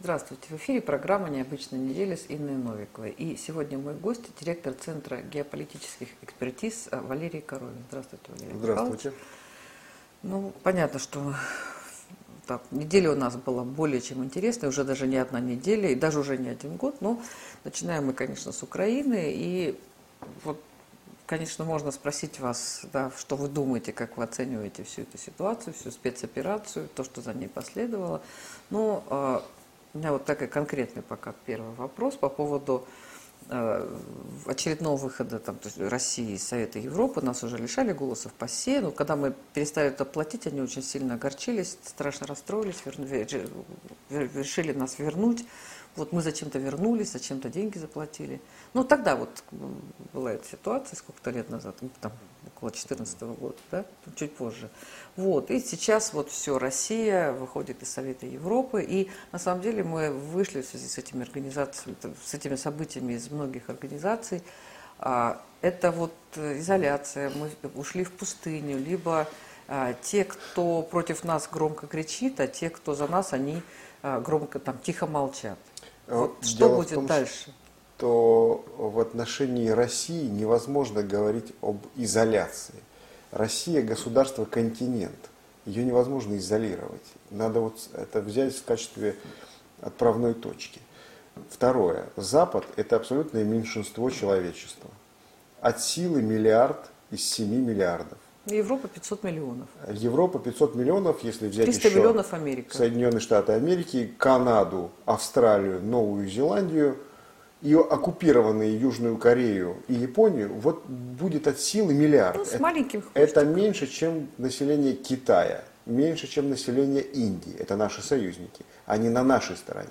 Здравствуйте. В эфире программа «Необычная неделя» с Инной Новиковой. И сегодня мой гость – директор Центра геополитических экспертиз Валерий Коровин. Здравствуйте, Валерий Здравствуйте. Михайлович. Ну, понятно, что так, неделя у нас была более чем интересная, уже даже не одна неделя, и даже уже не один год. Но начинаем мы, конечно, с Украины. И вот, конечно, можно спросить вас, да, что вы думаете, как вы оцениваете всю эту ситуацию, всю спецоперацию, то, что за ней последовало. Но э, у меня вот такой конкретный пока первый вопрос по поводу э, очередного выхода там, России из Совета Европы. Нас уже лишали голосов по СЕ. Но когда мы перестали это платить, они очень сильно огорчились, страшно расстроились, верну- решили нас вернуть. Вот мы зачем-то вернулись, зачем-то деньги заплатили. Ну, тогда вот была эта ситуация, сколько-то лет назад, ну, там, около 2014 года, да, чуть позже. Вот, и сейчас вот все, Россия выходит из Совета Европы, и на самом деле мы вышли в связи с этими организациями, с этими событиями из многих организаций. А, это вот изоляция, мы ушли в пустыню, либо а, те, кто против нас громко кричит, а те, кто за нас, они а, громко там тихо молчат. Вот что Дело будет том, дальше? То в отношении России невозможно говорить об изоляции. Россия государство-континент. Ее невозможно изолировать. Надо вот это взять в качестве отправной точки. Второе. Запад – это абсолютное меньшинство человечества. От силы миллиард из 7 миллиардов. Европа 500 миллионов. Европа 500 миллионов, если взять 300 еще миллионов Америка. Соединенные Штаты Америки, Канаду, Австралию, Новую Зеландию и оккупированные Южную Корею и Японию, вот будет от силы миллиард. Ну, с Это- маленьким Это меньше, чем население Китая, меньше, чем население Индии. Это наши союзники, они на нашей стороне.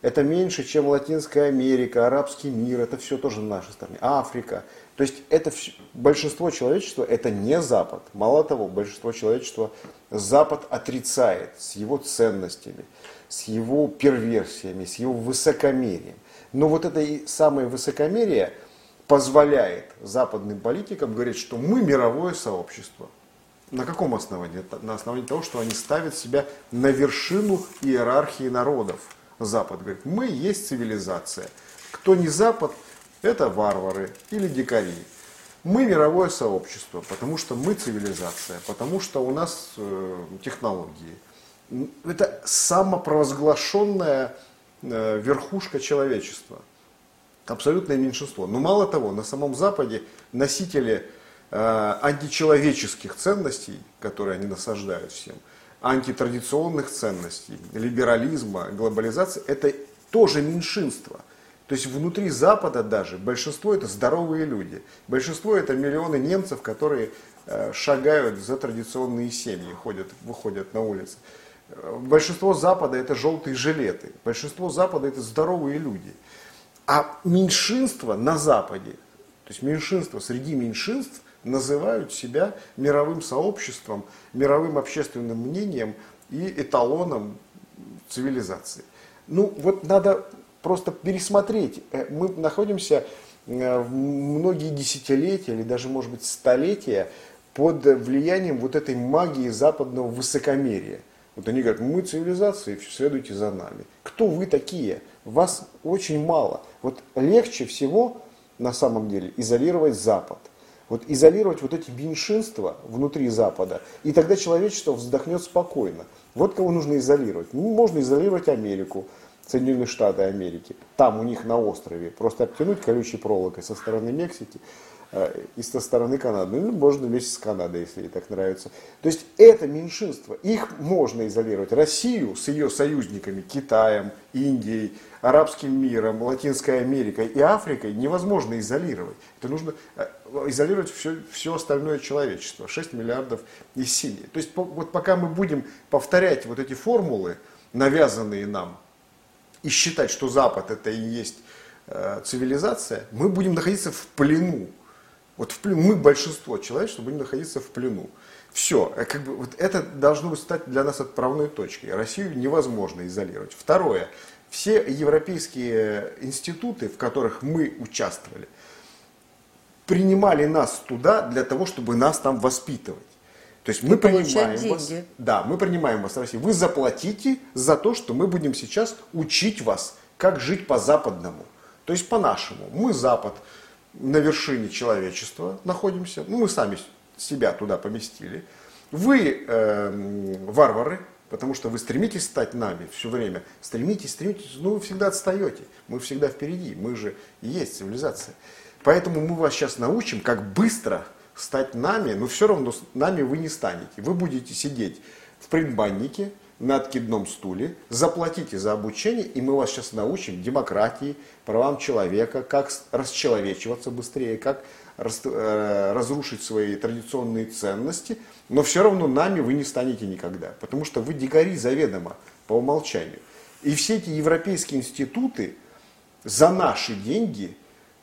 Это меньше, чем Латинская Америка, арабский мир, это все тоже на нашей стороне. Африка. То есть это вс- большинство человечества это не Запад. Мало того, большинство человечества Запад отрицает с его ценностями, с его перверсиями, с его высокомерием. Но вот это и самое высокомерие позволяет западным политикам говорить, что мы мировое сообщество. На каком основании? На основании того, что они ставят себя на вершину иерархии народов. Запад говорит, мы есть цивилизация. Кто не Запад, это варвары или дикари. Мы мировое сообщество, потому что мы цивилизация, потому что у нас э, технологии. Это самопровозглашенная верхушка человечества абсолютное меньшинство. Но мало того, на самом Западе носители э, античеловеческих ценностей, которые они насаждают всем, антитрадиционных ценностей, либерализма, глобализации, это тоже меньшинство. То есть внутри Запада даже большинство это здоровые люди. Большинство это миллионы немцев, которые э, шагают за традиционные семьи, ходят, выходят на улицы. Большинство Запада это желтые жилеты. Большинство Запада это здоровые люди. А меньшинство на Западе, то есть меньшинство среди меньшинств, называют себя мировым сообществом, мировым общественным мнением и эталоном цивилизации. Ну вот надо просто пересмотреть. Э, Мы находимся э, в многие десятилетия или даже, может быть, столетия под влиянием вот этой магии западного высокомерия. Вот они говорят, мы цивилизация, следуйте за нами. Кто вы такие? Вас очень мало. Вот легче всего на самом деле изолировать Запад. Вот изолировать вот эти меньшинства внутри Запада, и тогда человечество вздохнет спокойно. Вот кого нужно изолировать. Ну, можно изолировать Америку, Соединенные Штаты Америки. Там у них на острове просто обтянуть колючей проволокой со стороны Мексики и со стороны Канады. Ну, можно вместе с Канадой, если ей так нравится. То есть это меньшинство. Их можно изолировать. Россию с ее союзниками, Китаем, Индией, арабским миром, Латинской Америкой и Африкой невозможно изолировать. Это нужно э, изолировать все, все остальное человечество. 6 миллиардов из 7. То есть по- вот пока мы будем повторять вот эти формулы, навязанные нам, и считать, что Запад это и есть э, цивилизация, мы будем находиться в плену. Вот в плену, мы большинство человечества будем находиться в плену. Все, э, как бы, вот это должно стать для нас отправной точкой. Россию невозможно изолировать. Второе, все европейские институты, в которых мы участвовали, принимали нас туда для того, чтобы нас там воспитывать. То есть мы И получать принимаем вас, деньги. да, мы принимаем вас в Россию. Вы заплатите за то, что мы будем сейчас учить вас, как жить по-западному. То есть по-нашему. Мы Запад на вершине человечества находимся. Ну, мы сами себя туда поместили. Вы э, варвары, потому что вы стремитесь стать нами все время. Стремитесь, стремитесь, ну вы всегда отстаете. Мы всегда впереди. Мы же и есть цивилизация. Поэтому мы вас сейчас научим, как быстро стать нами, но все равно нами вы не станете. Вы будете сидеть в предбаннике, на откидном стуле, заплатите за обучение, и мы вас сейчас научим демократии, правам человека, как расчеловечиваться быстрее, как э, разрушить свои традиционные ценности, но все равно нами вы не станете никогда, потому что вы дикари заведомо по умолчанию. И все эти европейские институты за наши деньги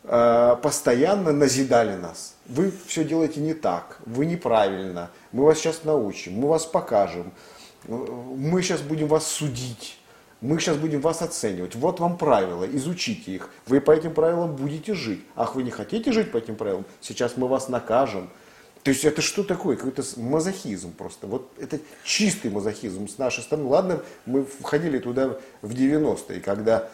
э, постоянно назидали нас. Вы все делаете не так, вы неправильно, мы вас сейчас научим, мы вас покажем, мы сейчас будем вас судить, мы сейчас будем вас оценивать. Вот вам правила, изучите их, вы по этим правилам будете жить. Ах, вы не хотите жить по этим правилам? Сейчас мы вас накажем. То есть это что такое? Какой-то мазохизм просто. Вот это чистый мазохизм с нашей стороны. Ладно, мы входили туда в 90-е, когда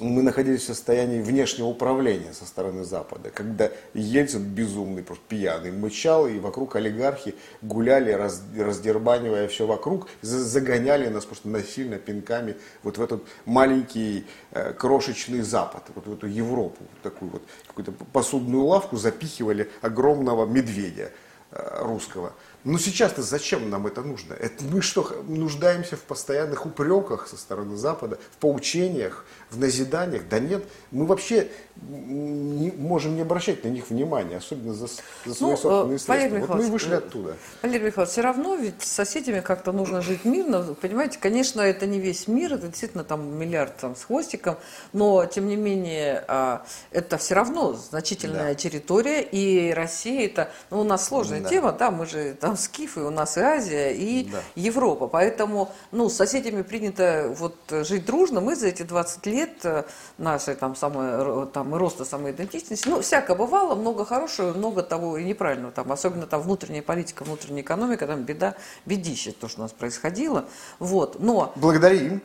мы находились в состоянии внешнего управления со стороны Запада, когда Ельцин безумный, просто пьяный, мычал, и вокруг олигархи гуляли, раз- раздербанивая все вокруг, за- загоняли нас просто насильно пинками вот в этот маленький э, крошечный Запад, вот в эту Европу, такую вот какую-то посудную лавку запихивали огромного медведя э, русского. Но сейчас-то зачем нам это нужно? Это мы что, нуждаемся в постоянных упреках со стороны Запада, в поучениях, в назиданиях? Да нет, мы вообще не можем не обращать на них внимания, особенно за, за свои Ну, э, собственные средства. Вот мы вышли э, оттуда. Валерий Михайлович, все равно ведь с соседями как-то нужно жить мирно. Понимаете, конечно, это не весь мир, это действительно там миллиард там, с хвостиком, но тем не менее а, это все равно значительная Да. территория, и Россия это, ну у нас сложная Да. тема, да, мы же там скифы, у нас и Азия, и Да. Европа, поэтому, ну, с соседями принято вот жить дружно, мы за эти 20 лет э, нашей там самой, ро- там и роста самоидентичности, ну, всякое бывало, много хорошего, много того и неправильного, там, особенно там внутренняя политика, внутренняя экономика, там беда, бедище, то, что у нас происходило, вот, но Благодаря им.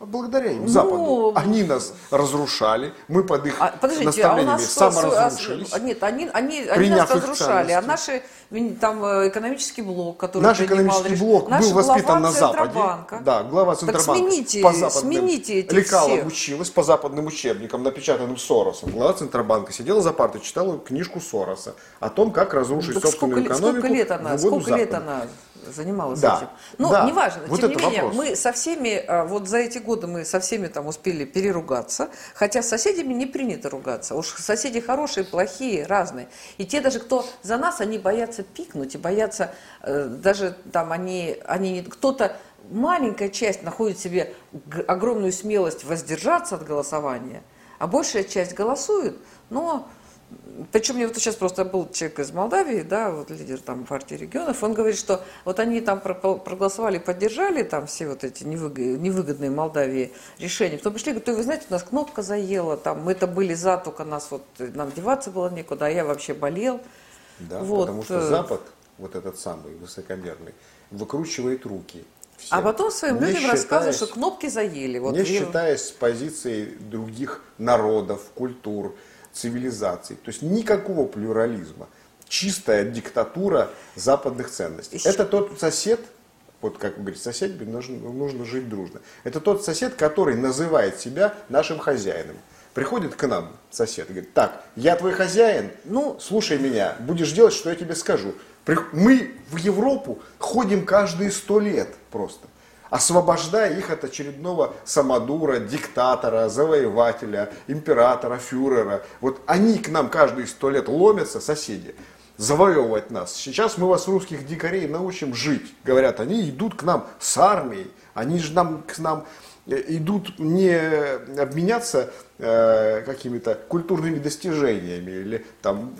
Благодаря им, Ну, Западу. Они нас разрушали, мы под их А, подождите, а у наставлениями нас что, саморазрушились. а, нет, они, они, они нас разрушали, а наши там э, экономический блок, который Наш экономический реш- блок наш был воспитан на Западе. Да, глава Так Центробанка смените- по западным смените этих лекалам всех. училась, по западным учебникам, напечатанным Соросом. Глава Центробанка сидела за партой, читала книжку Сороса о том, как разрушить Так собственную сколько, лет- экономику сколько лет она, сколько лет Западу. она занималась Да, этим? Ну, да. неважно. Вот Тем не менее, вопрос. мы со всеми, а, вот за эти годы мы со всеми там успели переругаться, хотя с соседями не принято ругаться. Уж соседи хорошие, плохие, разные. И те даже, кто за нас, они боятся пикнуть и боятся, э, даже там они, они кто-то маленькая часть находит себе огромную смелость воздержаться от голосования, а большая часть голосует, но причем мне вот сейчас просто был человек из Молдавии, да, вот лидер там партии регионов, он говорит, что вот они там про- проголосовали, поддержали там все вот эти невыг- невыгодные Молдавии решения. Потом пришли, говорят, «Ой, вы знаете, у нас кнопка заела, там мы-то были за, только нас вот, нам деваться было некуда, а я вообще болел. Да, Вот, потому что э, Запад, вот этот самый высокомерный, выкручивает руки. всем, А потом своим не людям рассказывают, что кнопки заели. Вот не Ев- считаясь с позицией других народов, культур, цивилизаций. То есть никакого плюрализма. Чистая диктатура западных ценностей. Ищ- Это тот сосед, вот как вы говорите, соседями нужно, нужно жить дружно. Это тот сосед, который называет себя нашим хозяином. Приходит к нам сосед и говорит, так, я твой хозяин, Ну- слушай меня, будешь делать, что я тебе скажу. Мы в Европу ходим каждые сто лет просто освобождая их от очередного самодура, диктатора, завоевателя, императора, фюрера. Вот они к нам каждые сто лет ломятся, соседи, завоевывать нас. Сейчас мы вас, русских дикарей, научим жить. Говорят, они идут к нам с армией, они же нам, к нам идут не обменяться э, какими-то культурными достижениями или там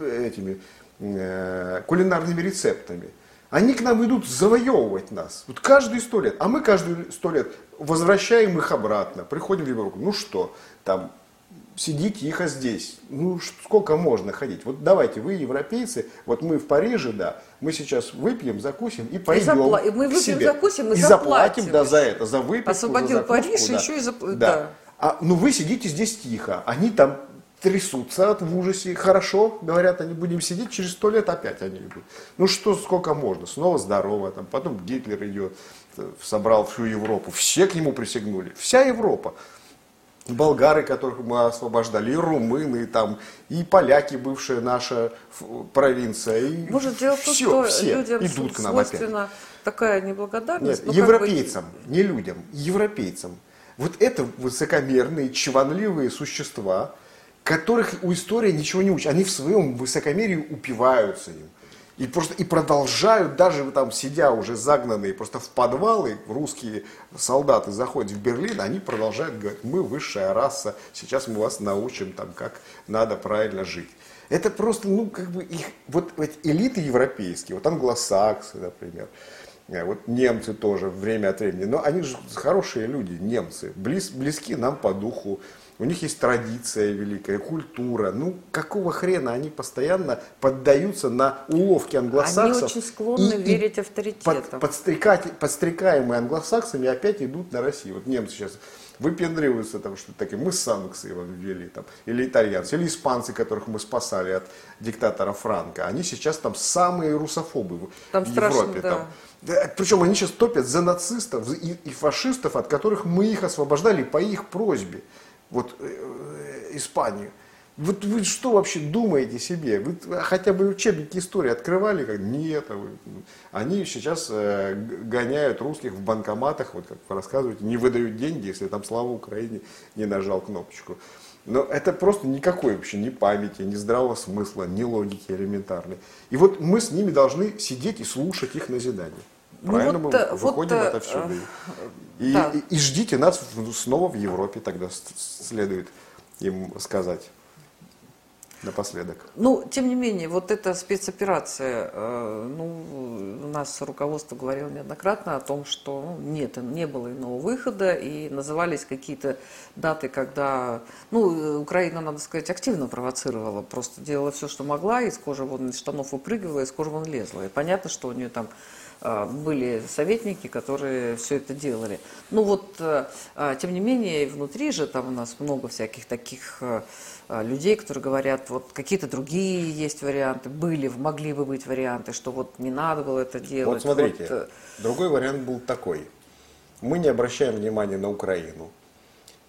э, этими э, кулинарными рецептами. Они к нам идут завоевывать нас. Вот каждые сто лет. А мы каждые сто лет возвращаем их обратно. Приходим в Европу. Ну что, там сиди тихо здесь. Ну, сколько можно ходить? Вот давайте, вы европейцы, вот мы в Париже, да, мы сейчас выпьем, закусим и пойдем и запла- Мы выпьем, себе. закусим и, и заплатим. да, за это, за выпивку, Освободил за закуску, Париж, да. еще и заплатил. Да. Да. А, ну, вы сидите здесь тихо. Они там трясутся от в ужасе. Хорошо, говорят, они будем сидеть, через сто лет опять они идут. Ну что, сколько можно? Снова здорово, там, потом Гитлер идет, э, собрал всю Европу. Все к нему присягнули. Вся Европа болгары, которых мы освобождали, и румыны, и, там, и поляки, бывшая наша провинция. И Может, дело в том, все, что все людям идут к нам опять. такая неблагодарность? Нет, европейцам, бы... не людям, европейцам. Вот это высокомерные, чванливые существа, которых у истории ничего не учат. Они в своем высокомерии упиваются им. И просто и продолжают, даже там сидя уже загнанные просто в подвалы, русские солдаты заходят в Берлин, они продолжают говорить, мы высшая раса, сейчас мы вас научим, там, как надо правильно жить. Это просто, ну, как бы их, вот, вот элиты европейские, вот англосаксы, например, э, вот немцы тоже время от времени, но они же хорошие люди, немцы, близ, близки нам по духу, у них есть традиция великая, культура. Ну, какого хрена они постоянно поддаются на уловки англосаксов? Они очень склонны и, верить авторитетам. Под, подстрекать, подстрекаемые англосаксами опять идут на Россию. Вот немцы сейчас выпендриваются, там, что такие, мы санкции вам ввели, там, или итальянцы, или испанцы, которых мы спасали от диктатора Франка. Они сейчас там самые русофобы там в страшно, Европе. Да. Там. Причем они сейчас топят за нацистов и, и фашистов, от которых мы их освобождали по их просьбе вот э, Испанию. Вот вы что вообще думаете себе? Вы хотя бы учебники истории открывали? Как? Нет. А они сейчас э, гоняют русских в банкоматах, вот как вы рассказываете, не выдают деньги, если там слава Украине не нажал кнопочку. Но это просто никакой вообще ни памяти, ни здравого смысла, ни логики элементарной. И вот мы с ними должны сидеть и слушать их назидания. Правильно ну, вот, мы вот, выходим вот, отовсюду. И, да. и, и ждите нас снова в Европе, тогда следует им сказать напоследок. Ну, тем не менее, вот эта спецоперация, э, ну, у нас руководство говорило неоднократно о том, что ну, нет, не было иного выхода, и назывались какие-то даты, когда, ну, Украина, надо сказать, активно провоцировала, просто делала все, что могла, из кожи вон из штанов выпрыгивала, из кожи вон лезла. И понятно, что у нее там были советники, которые все это делали. Ну вот, э, а, тем не менее, внутри же там у нас много всяких таких э, людей, которые говорят, вот какие-то другие есть варианты, были, могли бы быть варианты, что вот не надо было это делать. Вот смотрите, вот, э, другой вариант был такой. Мы не обращаем внимания на Украину.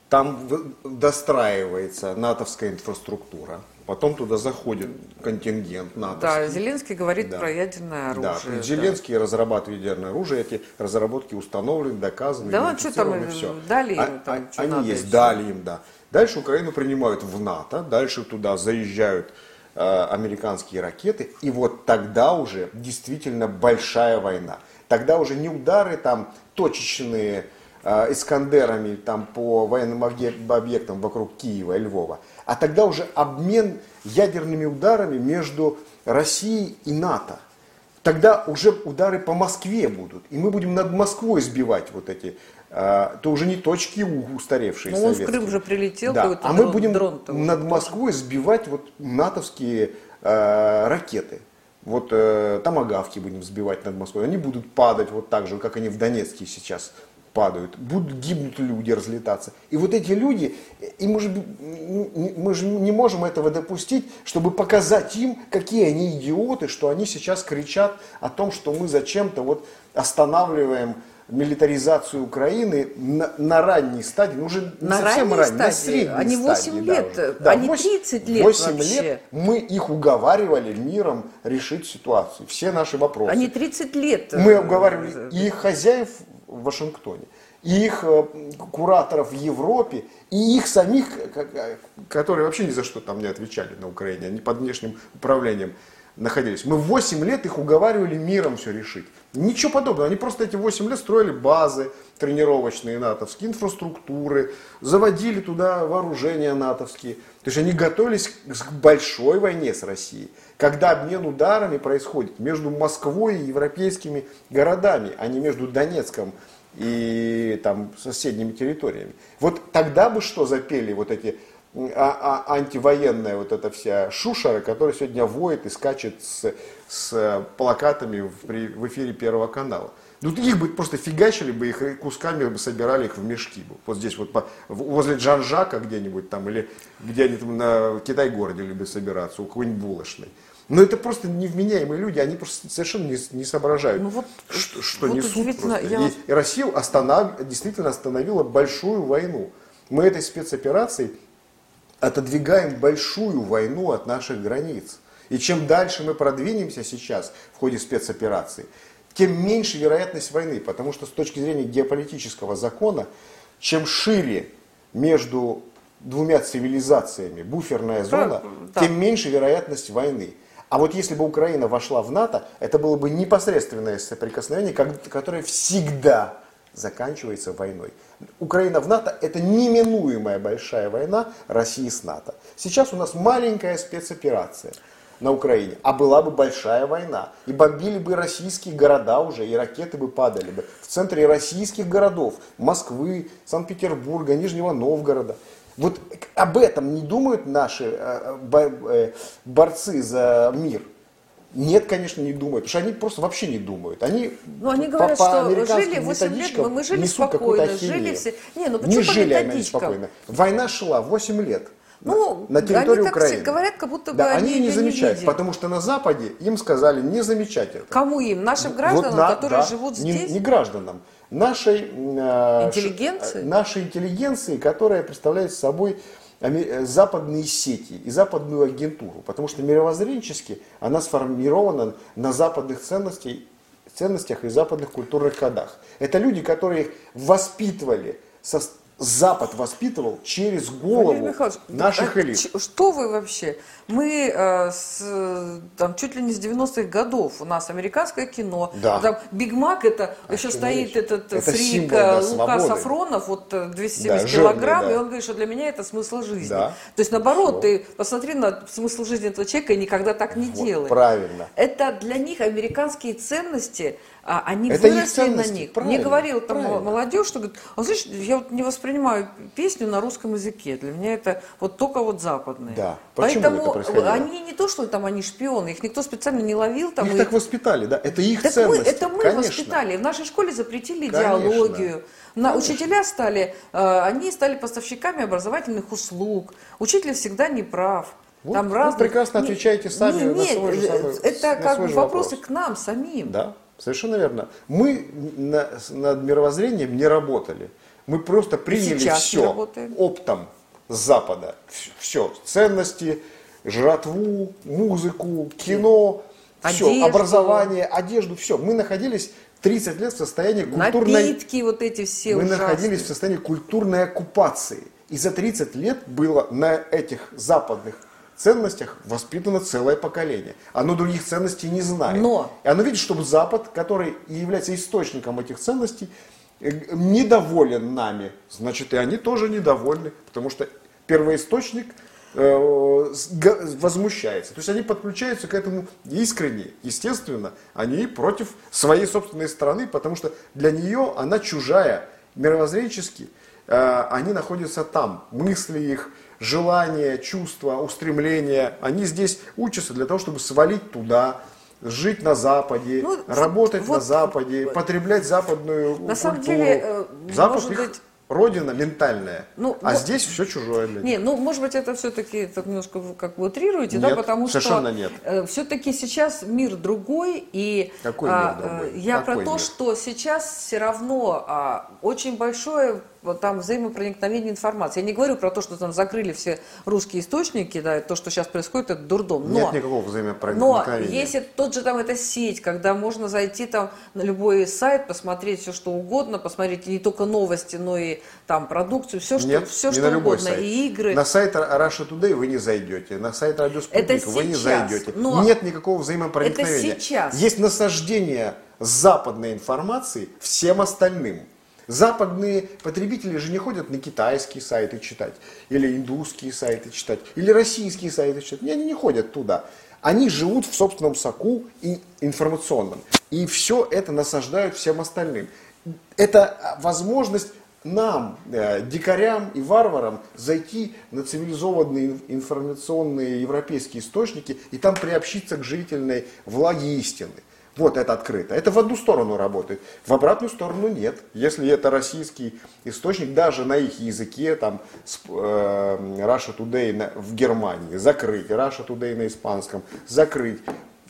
Там достраивается натовская инфраструктура. Потом туда заходит контингент НАТО. Да, Зеленский говорит да. про ядерное оружие. Да, Зеленский да. разрабатывает ядерное оружие, эти разработки установлены, доказаны, Да, ну что там, все. дали им, а, там, а, Они есть, дали им, да. Дальше Украину принимают в НАТО, дальше туда заезжают э, американские ракеты, и вот тогда уже действительно большая война. Тогда уже не удары там точечные, э, Искандерами там, по военным объектам вокруг Киева и Львова, а тогда уже обмен ядерными ударами между Россией и НАТО. Тогда уже удары по Москве будут, и мы будем над Москвой сбивать вот эти, а, то уже не точки устаревшие Ну он в Крым же прилетел, да. а дрон, мы будем дрон над Москвой сбивать вот натовские э, ракеты. Вот э, томагавки будем сбивать над Москвой. Они будут падать вот так же, как они в Донецке сейчас падают, будут гибнуть люди, разлетаться. И вот эти люди, и мы, же, мы же не можем этого допустить, чтобы показать им, какие они идиоты, что они сейчас кричат о том, что мы зачем-то вот останавливаем милитаризацию Украины на, на ранней стадии, ну уже не на совсем ранней, на средней Они 8 стадии, лет, да, да, они 30 лет 8 вообще. лет мы их уговаривали миром решить ситуацию, все наши вопросы. Они 30 лет. Мы уговаривали э, и их хозяев в Вашингтоне, и их э, кураторов в Европе, и их самих, которые вообще ни за что там не отвечали на Украине, они под внешним управлением находились. Мы 8 лет их уговаривали миром все решить. Ничего подобного. Они просто эти 8 лет строили базы тренировочные натовские, инфраструктуры, заводили туда вооружения натовские. То есть они готовились к большой войне с Россией, когда обмен ударами происходит между Москвой и европейскими городами, а не между Донецком и там, соседними территориями. Вот тогда бы что запели вот эти а, а, антивоенная вот эта вся шушера, которая сегодня воет и скачет с, с плакатами в, при, в эфире Первого канала. Ну, их бы просто фигачили бы, их кусками бы собирали их в мешки. Бы. Вот здесь вот по, возле Джан-Жака где-нибудь там, или где они там на Китай-городе любят собираться, у какой-нибудь булочной. Но это просто невменяемые люди, они просто совершенно не, не соображают, ну вот, что, что вот несут просто. Я... И, и Россия останов, действительно остановила большую войну. Мы этой спецоперацией отодвигаем большую войну от наших границ. И чем дальше мы продвинемся сейчас в ходе спецоперации, тем меньше вероятность войны, потому что с точки зрения геополитического закона, чем шире между двумя цивилизациями буферная зона, да. тем меньше вероятность войны. А вот если бы Украина вошла в НАТО, это было бы непосредственное соприкосновение, которое всегда заканчивается войной. Украина в НАТО – это неминуемая большая война России с НАТО. Сейчас у нас маленькая спецоперация на Украине, а была бы большая война. И бомбили бы российские города уже, и ракеты бы падали бы в центре российских городов, Москвы, Санкт-Петербурга, Нижнего Новгорода. Вот об этом не думают наши э, э, борцы за мир. Нет, конечно, не думают, потому что они просто вообще не думают. Они, ну, они говорят, по, по что жили 8 лет, мы, мы жили спокойно, жили все. Не, ну не жили они спокойно. Война шла 8 лет. Ну, на, территории они Украины. говорят, как будто бы да, они, они не замечают, не потому что на Западе им сказали не замечать это. Кому им? Нашим гражданам, вот на, которые да, живут здесь? Не, не гражданам. Нашей, э, интеллигенции? Ш, нашей интеллигенции, которая представляет собой Э, западные сети и западную агентуру, потому что мировоззренчески она сформирована на западных ценностях, ценностях и западных культурных кодах. Это люди, которые воспитывали со, Запад воспитывал через голову наших элит. Что вы вообще? Мы э, с, там, чуть ли не с 90-х годов, у нас американское кино, да. там Биг Мак, это а еще стоит нет? этот это фрик да, Лука свободы. Сафронов, вот 270 да, килограмм, жирный, да. и он говорит, что для меня это смысл жизни. Да. То есть наоборот, Что? ты посмотри на смысл жизни этого человека и никогда так не вот, делай. Правильно. Это для них американские ценности, а они это выросли на них. Правильно, Мне говорил там правильно. молодежь, что говорит, а слышишь, я вот не воспринимаю песню на русском языке. Для меня это вот только вот западные. Да. Почему Поэтому это они не то, что там они шпионы, их никто специально не ловил. Там, их и... так воспитали, да? Это их так. Мы, это мы Конечно. воспитали. В нашей школе запретили Конечно. идеологию. На, учителя стали, э, они стали поставщиками образовательных услуг. Учитель всегда не прав. Вот, там разных... Вы прекрасно отвечаете сами не, нет, на свой же самый, Это как бы вопросы вопрос. к нам самим. Да. Совершенно верно. Мы на, над мировоззрением не работали. Мы просто приняли Сейчас все оптом с Запада. Все. Ценности, жратву, музыку, кино, одежду. все. Образование, одежду, все. Мы находились 30 лет в состоянии культурной... Напитки вот эти все Мы ужасные. находились в состоянии культурной оккупации. И за 30 лет было на этих западных ценностях воспитано целое поколение. Оно других ценностей не знает. Но... И оно видит, что Запад, который является источником этих ценностей, э, недоволен нами. Значит, и они тоже недовольны, потому что первоисточник э, возмущается. То есть они подключаются к этому искренне. Естественно, они против своей собственной страны, потому что для нее она чужая. Мировоззренчески э, они находятся там. Мысли их, желания, чувства, устремления, они здесь учатся для того, чтобы свалить туда, жить на Западе, ну, работать вот, на Западе, потреблять западную на культуру. Самом деле, э, Запад может их быть... родина ментальная, ну, а вот, здесь все чужое для них. Не, ну, может быть, это все-таки так немножко как бы утрируете, нет, да, потому совершенно что нет. Э, все-таки сейчас мир другой, и Какой мир а, другой? я Какой про то, мир? что сейчас все равно а, очень большое вот там взаимопроникновение информации. Я не говорю про то, что там закрыли все русские источники, да, то, что сейчас происходит, это дурдом. Но, Нет никакого взаимопроникновения. Но если тот же там эта сеть, когда можно зайти там на любой сайт, посмотреть все, что угодно, посмотреть не только новости, но и там продукцию, все, что, Нет, все, что угодно, сайт. и игры. На сайт Russia Today вы не зайдете, на сайт Радио Спутник вы не зайдете. Но Нет никакого взаимопроникновения. Это сейчас. Есть насаждение западной информации всем остальным. Западные потребители же не ходят на китайские сайты читать, или индусские сайты читать, или российские сайты читать. Не, они не ходят туда. Они живут в собственном соку и информационном. И все это насаждают всем остальным. Это возможность нам, э, дикарям и варварам, зайти на цивилизованные информационные европейские источники и там приобщиться к жительной влаге истины. Вот это открыто. Это в одну сторону работает. В обратную сторону нет. Если это российский источник, даже на их языке, там, э, Russia Today на, в Германии закрыть, Russia Today на испанском закрыть,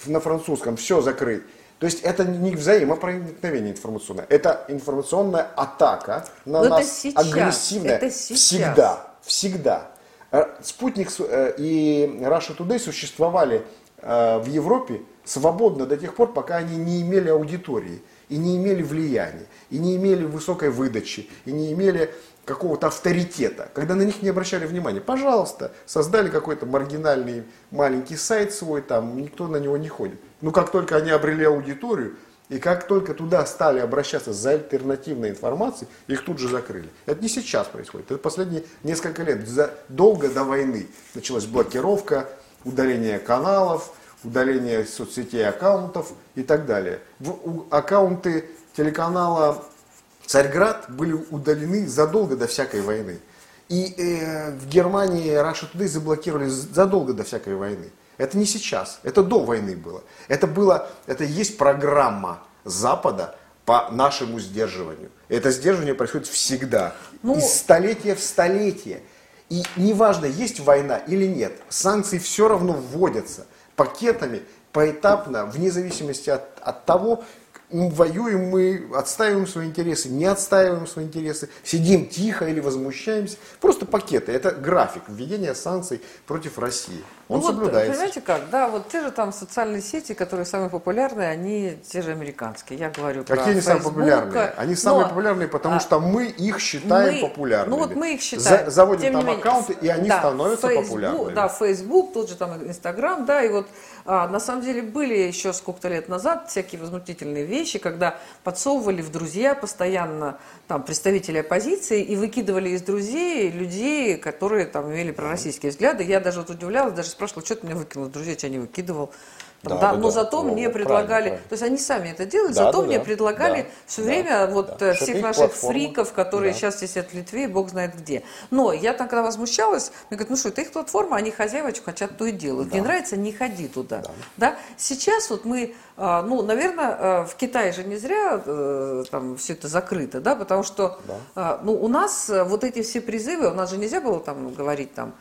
на французском все закрыть. То есть это не взаимопроникновение информационное, это информационная атака на Но нас это сейчас, агрессивная. это сейчас. Всегда, всегда. Э, Спутник э, и Russia Today существовали в Европе свободно до тех пор, пока они не имели аудитории, и не имели влияния, и не имели высокой выдачи, и не имели какого-то авторитета, когда на них не обращали внимания. Пожалуйста, создали какой-то маргинальный маленький сайт свой, там никто на него не ходит. Но как только они обрели аудиторию, и как только туда стали обращаться за альтернативной информацией, их тут же закрыли. Это не сейчас происходит, это последние несколько лет, задолго до войны. Началась блокировка, удаление каналов, удаление соцсетей аккаунтов и так далее. В, аккаунты телеканала Царьград были удалены задолго до всякой войны. И э, в Германии Russia Today заблокировали задолго до всякой войны. Это не сейчас, это до войны было. Это было, это есть программа Запада по нашему сдерживанию. Это сдерживание происходит всегда, ну, из столетия в столетие. И неважно, есть война или нет, санкции все равно вводятся пакетами, поэтапно, вне зависимости от, от того, воюем мы, отстаиваем свои интересы, не отстаиваем свои интересы, сидим тихо или возмущаемся. Просто пакеты. Это график введения санкций против России. Он ну соблюдается. Вот, понимаете как, да, вот те же там социальные сети, которые самые популярные, они те же американские. Я говорю Какие про они самые популярные? Они самые но, популярные, потому а, что мы их считаем мы, популярными. Ну вот мы их считаем. За, заводим там менее, аккаунты, и они да, становятся Facebook, популярными. Да, Facebook, тот же там Инстаграм, да, и вот а, на самом деле были еще сколько-то лет назад всякие возмутительные вещи, когда подсовывали в друзья постоянно там представителей оппозиции и выкидывали из друзей людей, которые там имели пророссийские взгляды. Я даже вот удивлялась, даже спрашивала, что ты меня выкинул, друзья тебя не выкидывал. Там, да, да, да, но да. зато ну, мне предлагали, правильно, правильно. то есть они сами это делают, да, зато да, мне да, предлагали да, все да, время да, вот да. всех наших фриков, которые да. сейчас сидят в Литве, и бог знает где. Но я там когда возмущалась, мне говорят, ну что, это их платформа, они хозяева, что хотят, то и делают. Да. Не нравится, не ходи туда. Да. Да? Сейчас вот мы, а, ну, наверное, а, в Китае же не зря э, там все это закрыто, да, потому что, да. Ну, у нас вот эти все призывы, у нас же нельзя было там говорить там,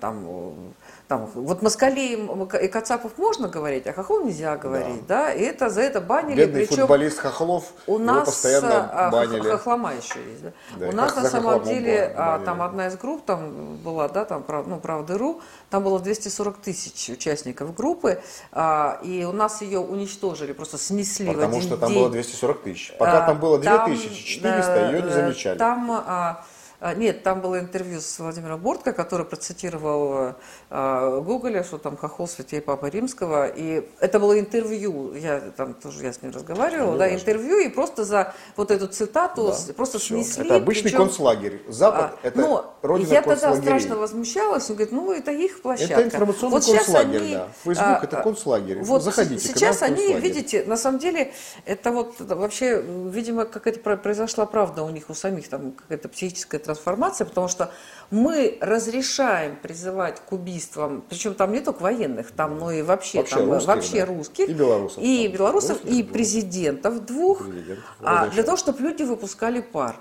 там там, вот москалей и Кацапов можно говорить, а Хохлов нельзя говорить, да, да? и это за это банили. Бедный Причем футболист Хохлов, у нас постоянно а, банили. Хохлома еще есть, да. да у нас на самом деле а, там одна из групп там была, да, там, ну, Правда.ру, там было 240 тысяч участников группы, а, и у нас ее уничтожили, просто снесли Потому в один что там день. было 240 тысяч. Пока а, там было 2400, там, ее не замечали. Там... А, а, нет, там было интервью с Владимиром Бортко, который процитировал э, Гоголя, что там хохол святей Папы Римского. И это было интервью, я там тоже я с ним разговаривала, ну, да, важно. интервью, и просто за вот эту цитату да, просто все. снесли. Это обычный причем, концлагерь. Запад а, это но родина Я тогда страшно возмущалась, он говорит, ну это их площадка. Это информационный вот концлагерь, они, да. Фейсбук а, это концлагерь. Вот Заходите сейчас они, видите, на самом деле, это вот вообще, видимо, какая-то произошла правда у них, у самих, там какая-то психическая трансформация, потому что мы разрешаем призывать к убийствам, причем там не только военных, там, но и вообще, вообще там русских, вообще да. русских. И белорусов. И белорусов, русских, и президентов двух, президентов, а, для того, чтобы люди выпускали пар.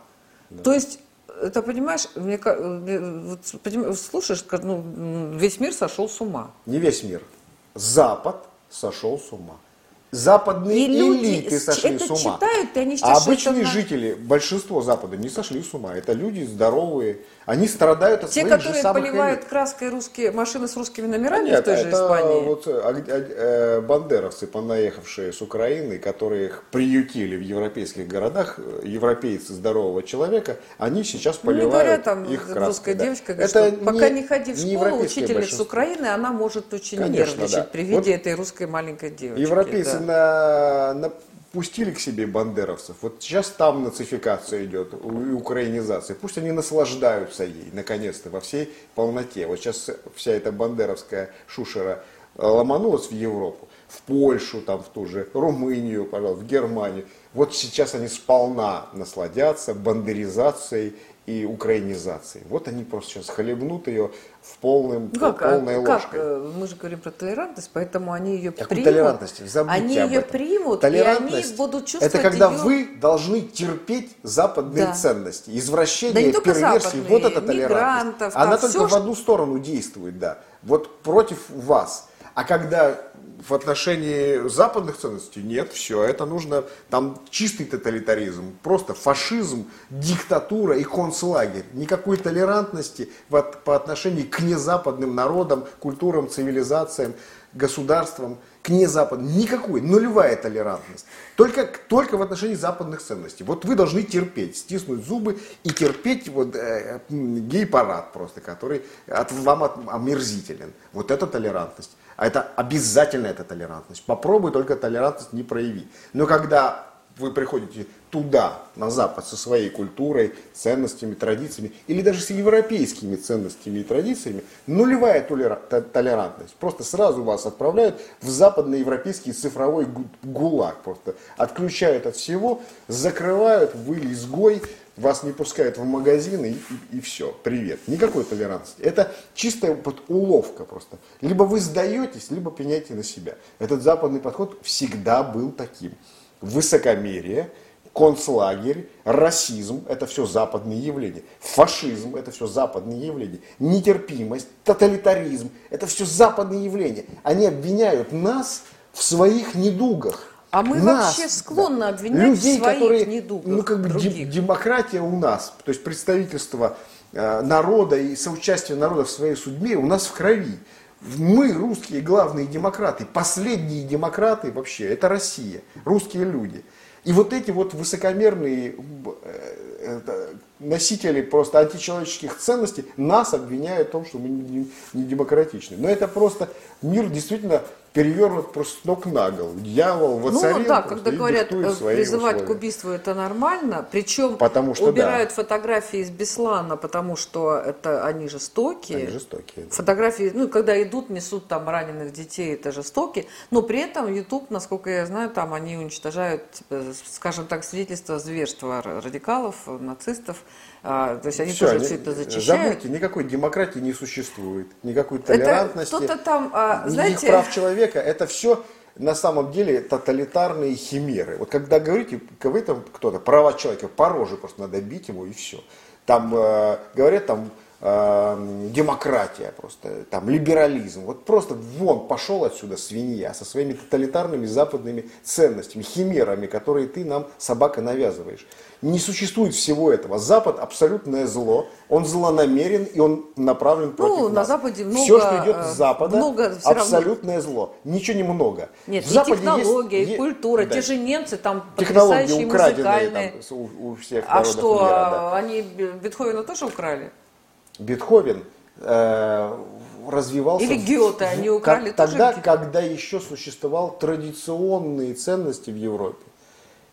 Да. То есть это понимаешь, мне, вот, понимаешь, слушаешь, ну, весь мир сошел с ума. Не весь мир. Запад сошел с ума западные и элиты люди сошли с ума. Читают, и они а обычные жители, большинство Запада не сошли с ума. Это люди здоровые, они страдают от Те, своих которые же самых поливают элит. краской русские машины с русскими номерами Нет, в той же это Испании. Вот а, а, э, бандеровцы, понаехавшие с Украины, которые их приютили в европейских городах, э, европейцы здорового человека, они сейчас ну, поливают ну, говорят, там, их краской. Русская да. девочка говорит, это что пока не ходи в школу, учительница с Украины, она может очень Конечно, нервничать да. при виде вот этой русской маленькой девочки. Европейцы да. На, на пустили к себе бандеровцев. Вот сейчас там нацификация идет, украинизация. Пусть они наслаждаются ей, наконец-то, во всей полноте. Вот сейчас вся эта бандеровская шушера э, ломанулась в Европу. в Польшу, там, в ту же Румынию, пожалуйста, в Германию. Вот сейчас они сполна насладятся бандеризацией и украинизацией. Вот они просто сейчас хлебнут ее в полным, Ну как, а полной как? ложкой. э, Мы же говорим про толерантность, поэтому они ее Какую примут. толерантность? Забудьте они ее примут, и они будут чувствовать Это когда ее... вы должны терпеть западные Да. ценности, Да извращение, не только перверсии. Вот это толерантность. Она только всё, в одну сторону действует, да. Вот против вас. А когда в отношении западных ценностей нет, все, это нужно, там чистый тоталитаризм, просто фашизм, диктатура и концлагерь. Никакой толерантности в по отношению к незападным народам, культурам, цивилизациям, государствам, к незападным. Никакой, нулевая толерантность. Только, только в отношении западных ценностей. Вот вы должны терпеть, стиснуть зубы и терпеть вот, э, гей-парад просто, который от, вам от- омерзителен. Вот это толерантность. А это обязательно это толерантность. Попробуй только толерантность не прояви. Но когда вы приходите туда, на Запад, со своей культурой, ценностями, традициями, или даже с европейскими ценностями и традициями, нулевая толера- то- толерантность. Просто сразу вас отправляют в западноевропейский цифровой гу- гулаг. Просто отключают от всего, закрывают, вы изгой, вас не пускают в магазины и, все, привет. Никакой толерантности. Это чистая вот уловка просто. Либо вы сдаетесь, либо пеняйте на себя. Этот западный подход всегда был таким. Высокомерие, концлагерь, расизм – это все западные явления. Фашизм – это все западные явления. Нетерпимость, тоталитаризм – это все западные явления. Они обвиняют нас в своих недугах. А мы Нас, вообще склонны да. обвинять в людей, своих которые, недугах ну как бы других. демократия у нас, то есть представительство э, народа и соучастие народа в своей судьбе у нас в крови. Мы, русские главные демократы, последние демократы вообще, это Россия, русские люди. И вот эти вот высокомерные э, носители просто античеловеческих ценностей нас обвиняют в том, что мы не демократичны. Но это просто мир действительно перевернут просто с ног на голову. Дьявол воцарил Ну да, когда говорят, э, призывать условия. к убийству это нормально, причем Потому что убирают фотографии из Беслана, потому что это они жестокие. Они жестокие. да. Фотографии, ну, когда идут, несут там раненых детей, это жестоки. Но при этом YouTube, насколько я знаю, там они уничтожают, э, скажем так, свидетельства зверства радикалов, нацистов. А, то есть они Всё, тоже они- все это зачищают. Забудьте, никакой демократии не существует, никакой Это толерантности, кто-то там, а, никаких знаете, прав человека. Это все на самом деле тоталитарные химеры. Вот когда говорите, говорит там кто-то, права человека, по роже просто надо бить ему и все. Там э, говорят там э, демократия просто, там либерализм. Вот просто вон пошел отсюда свинья со своими тоталитарными западными ценностями, химерами, которые ты нам, собака, навязываешь. Не существует всего этого. Запад абсолютное зло, он злонамерен и он направлен против Ну, на нас. Западе много, Все, что идет э, с Запада, много всё равно. абсолютное зло. Ничего не много. Нет, В и Западе технология, есть- и культура. да. Те же немцы там Технологии потрясающие музыкальные. там, у, у всех А что, мира, да. они Бе- Бетховена тоже украли? Бетховен э, развивался... Или Гёте, они как- украли тоже Тогда, Гёте? когда еще существовал традиционные ценности в Европе.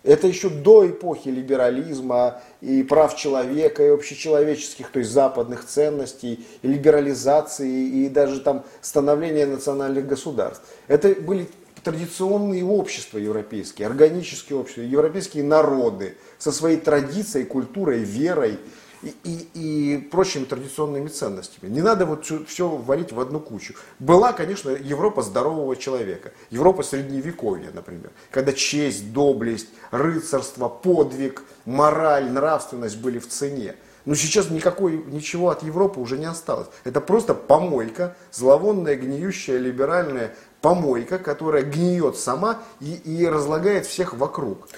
Это еще до эпохи либерализма и прав человека, и общечеловеческих, то есть западных ценностей, и либерализации, и даже там становления национальных государств. Это были традиционные общества европейские, органические общества, европейские народы со своей традицией, культурой, верой и, и- и прочими традиционными ценностями. Не надо вот все валить в одну кучу. Была, конечно, Европа здорового человека, Европа средневековья, например, когда честь, доблесть, рыцарство, подвиг, мораль, нравственность были в цене. Но сейчас никакой, ничего от Европы уже не осталось. Это просто помойка, зловонная, гниющая, либеральная помойка, которая гниет сама и, и разлагает всех вокруг.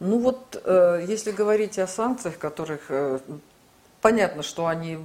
Ну вот, э, если говорить о санкциях, которых э, понятно, что они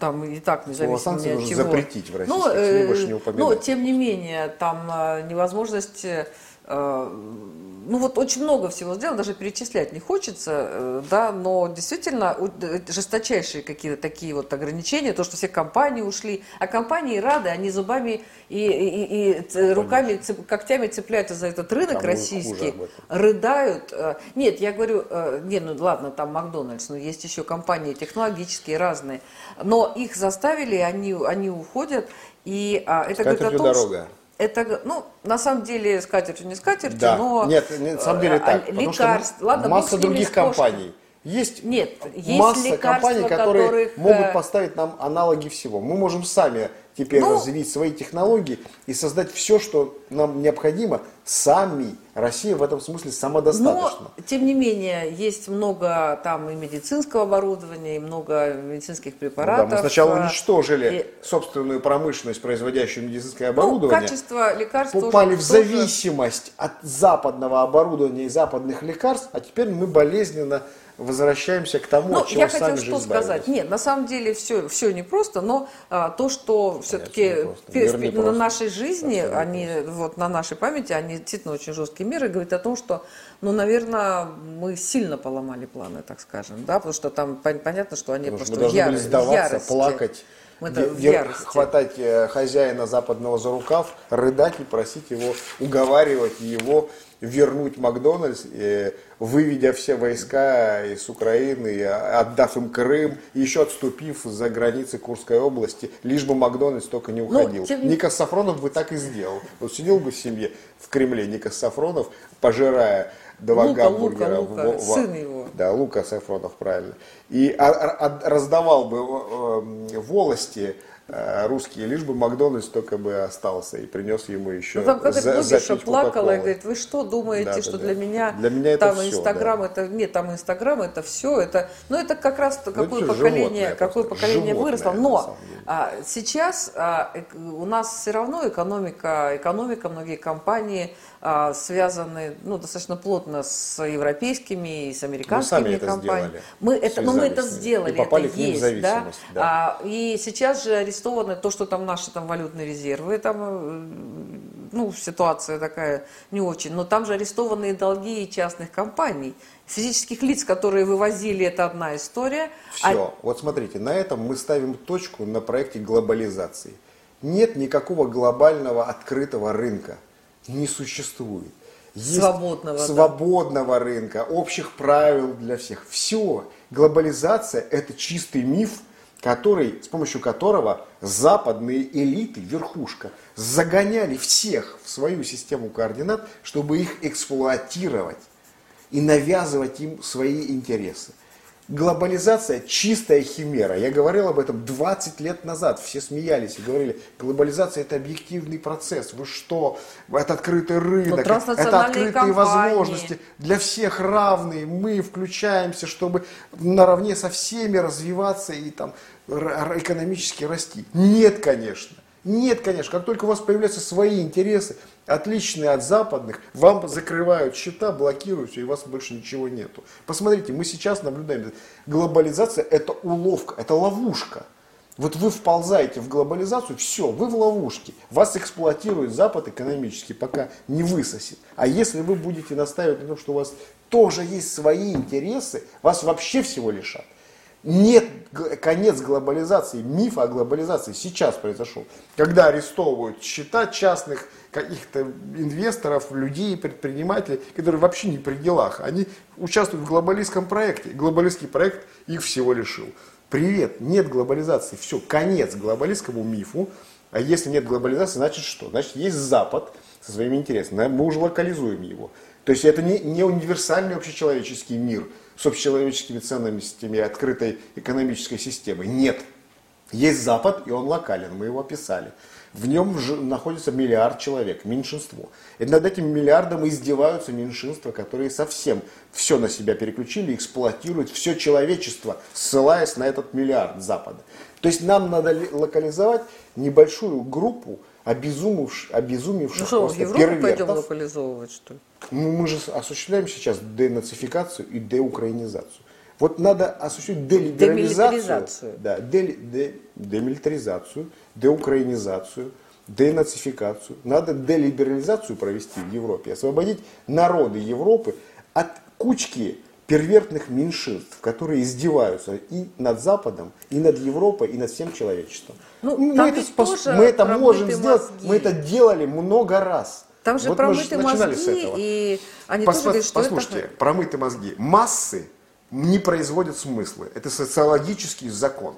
там и так независимо ни от чего. запретить в российских ну, э, СМИ, больше не упоминать. Но тем не менее, там э, невозможность э, ну вот очень много всего сделано, даже перечислять не хочется, э, да, но действительно э, жесточайшие какие-то такие вот ограничения, то, что все компании ушли, а компании рады, они зубами и, и- и ц- руками, цеп- когтями цепляются за этот рынок хуже российский, рыдают. Э, Нет, я говорю, э, не, ну ладно, там Макдональдс, но есть еще компании технологические разные, но их заставили, они, они уходят, и а, это говорит о Скатертью том, что- дорога. Это, ну, на самом деле, скатертью не скатертью, Да. но... Нет, на самом деле э, так. а, потому что Лекарств, ладно, масса других компаний. Есть Нет, есть масса компаний, которые которых, могут э, поставить нам аналоги всего. Мы можем сами теперь Ну, развить свои технологии и создать все, что нам необходимо, сами. Россия в этом смысле самодостаточна. Но, тем не менее, есть много там и медицинского оборудования, и много медицинских Ну препаратов. да, мы сначала а, уничтожили и- собственную промышленность, производящую медицинское Ну, оборудование. качество лекарств попали в тоже- зависимость от западного оборудования и западных лекарств, а теперь мы болезненно возвращаемся к тому, Ну, от чего я сами хотела же что сказать. Нет, на самом деле все, все непросто, но а, то, что все-таки на нашей жизни, Совсем они, вот на нашей памяти, они действительно очень жесткие меры, говорит о том, что, ну, наверное, мы сильно поломали планы, так скажем, да, потому что там пон- понятно, что они Потому что просто мы должны в были яро- в сдаваться, ярости. плакать, это в ярости. хватать э, хозяина западного за рукав, рыдать и просить его, уговаривать его вернуть Макдональдс, э, выведя все войска из Украины, отдав им Крым, еще отступив за границы Курской области, лишь бы Макдональдс только не уходил. Ну, тем Никас Сафронов бы так и сделал. Вот сидел бы в семье в Кремле Никас Сафронов, пожирая два Лука, гамбургера. Лука, в- Лука, в- сын его. да, Лука Сафронов, правильно. И а- а- раздавал бы э, э, волости русские, лишь бы Макдональдс только бы остался и принес ему еще Ну, там какая-то блогерша плакала и говорит, вы что думаете, Да, да, что да. для меня, Для меня это там всё, Инстаграм, да. это нет, там Инстаграм, это все, это, ну это как раз то, какое это поколение, какое поколение животное, выросло. Но а, сейчас а, эк- у нас все равно экономика, экономика, многие компании связаны, ну достаточно плотно с европейскими и с американскими это компаниями. Мы это, но мы Связались это сделали, И попали это к ним в есть, зависимость, да. А, и сейчас же арестованы то, что там наши там валютные резервы, там, э, ну, ситуация такая не очень, но там же арестованные долги частных компаний. Физических лиц, которые вывозили, это одна история. А Все. Вот смотрите, на этом мы ставим точку на проекте глобализации. Нет никакого глобального открытого рынка. Не существует. Свободного, да. свободного рынка, общих правил для всех. Все. Глобализация – это чистый миф, который, с помощью которого западные элиты, верхушка, загоняли всех в свою систему координат, чтобы их эксплуатировать и навязывать им свои интересы. Глобализация – чистая химера. Я говорил об этом 20 лет назад. Все смеялись и говорили, глобализация – это объективный процесс. Вы что? Это открытый рынок, это открытые компании. возможности. Для всех равные. Мы включаемся, чтобы наравне со всеми развиваться и там экономически расти. Нет, конечно. Нет, конечно. Как только у вас появляются свои интересы, отличные от западных, вам закрывают счета, блокируют все, и у вас больше ничего нету. Посмотрите, мы сейчас наблюдаем. Глобализация – это уловка, это ловушка. Вот вы вползаете в глобализацию, все, вы в ловушке. Вас эксплуатирует Запад экономически, пока не высосет. А если вы будете настаивать на том, что у вас тоже есть свои интересы, вас вообще всего лишат. Нет, конец глобализации, миф о глобализации сейчас произошел. Когда арестовывают счета частных каких-то инвесторов, людей, предпринимателей, которые вообще не при делах. Они участвуют в глобалистском проекте. Глобалистский проект их всего лишил. Привет, нет глобализации. Все, конец глобалистскому мифу. А если нет глобализации, значит что? Значит, есть Запад со своими интересами. Мы уже локализуем его. То есть это не, не универсальный общечеловеческий мир с общечеловеческими ценностями и открытой экономической системой. Нет. Есть Запад, и он локален, мы его описали. В нем находится миллиард человек, меньшинство. И над этим миллиардом издеваются меньшинства, которые совсем все на себя переключили, эксплуатируют все человечество, ссылаясь на этот миллиард Запада. То есть нам надо ли- локализовать небольшую группу обезумевших, обезумевших ну что, в просто Европу пойдем локализовывать, что ли? Ну, мы же осуществляем сейчас денацификацию и деукраинизацию. Вот надо осуществить делиберализацию, Демилитаризацию. да, дели- де- демилитаризацию, деукраинизацию, денацификацию. Надо делиберализацию провести в Европе, освободить народы Европы от кучки первертных меньшинств, которые издеваются и над Западом, и над Европой, и над всем человечеством. Ну, мы, это, спос- мы это промыты можем сделать, мозги. мы это делали много раз. Там же Вот мы промыты начинали с мозги, этого. и они Пос- тоже говорят, что Послушайте, это... промытые мозги. Массы не производят смыслы. Это социологический закон.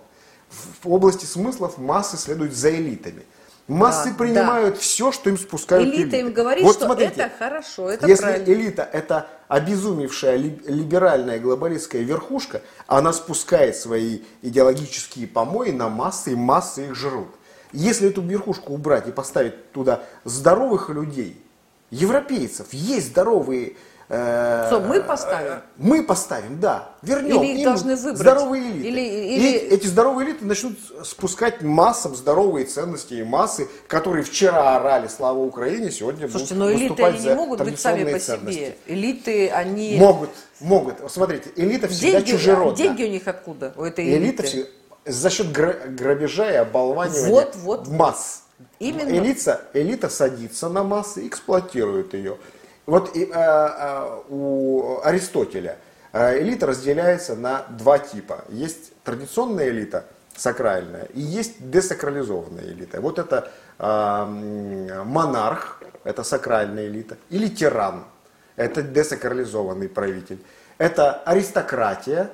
В области смыслов массы следуют за элитами. Массы Да, принимают да. все, что им спускают Элита им говорит, Вот что смотрите, это хорошо, это Если правильно. элита это обезумевшая ли- либеральная глобалистская верхушка, она спускает свои идеологические помои на массы, и массы их жрут. Если эту верхушку убрать и поставить туда здоровых людей, европейцев, есть здоровые... э, Что, мы поставим? Мы поставим, да. Вернем Или их им должны выбрать? здоровые элиты. Или- И или- эти здоровые элиты начнут спускать массам здоровые ценности и массы, которые вчера орали «Слава Украине», сегодня Слушайте, будут но элиты, они за не могут быть сами по ценности. себе. Элиты, они... Могут, могут. Смотрите, элита всегда Деньги, чужеродна. деньги у них откуда, у этой Элита элиты? всегда- за счет гра- грабежа и оболванивания Вот, вот. масс. Именно. Элита, элита садится на массы, эксплуатирует ее. Вот и, э, э, у Аристотеля э, элита разделяется на два типа. Есть традиционная элита, сакральная, и есть десакрализованная элита. Вот это м, монарх, это сакральная элита, или тиран, это десакрализованный правитель. Это аристократия,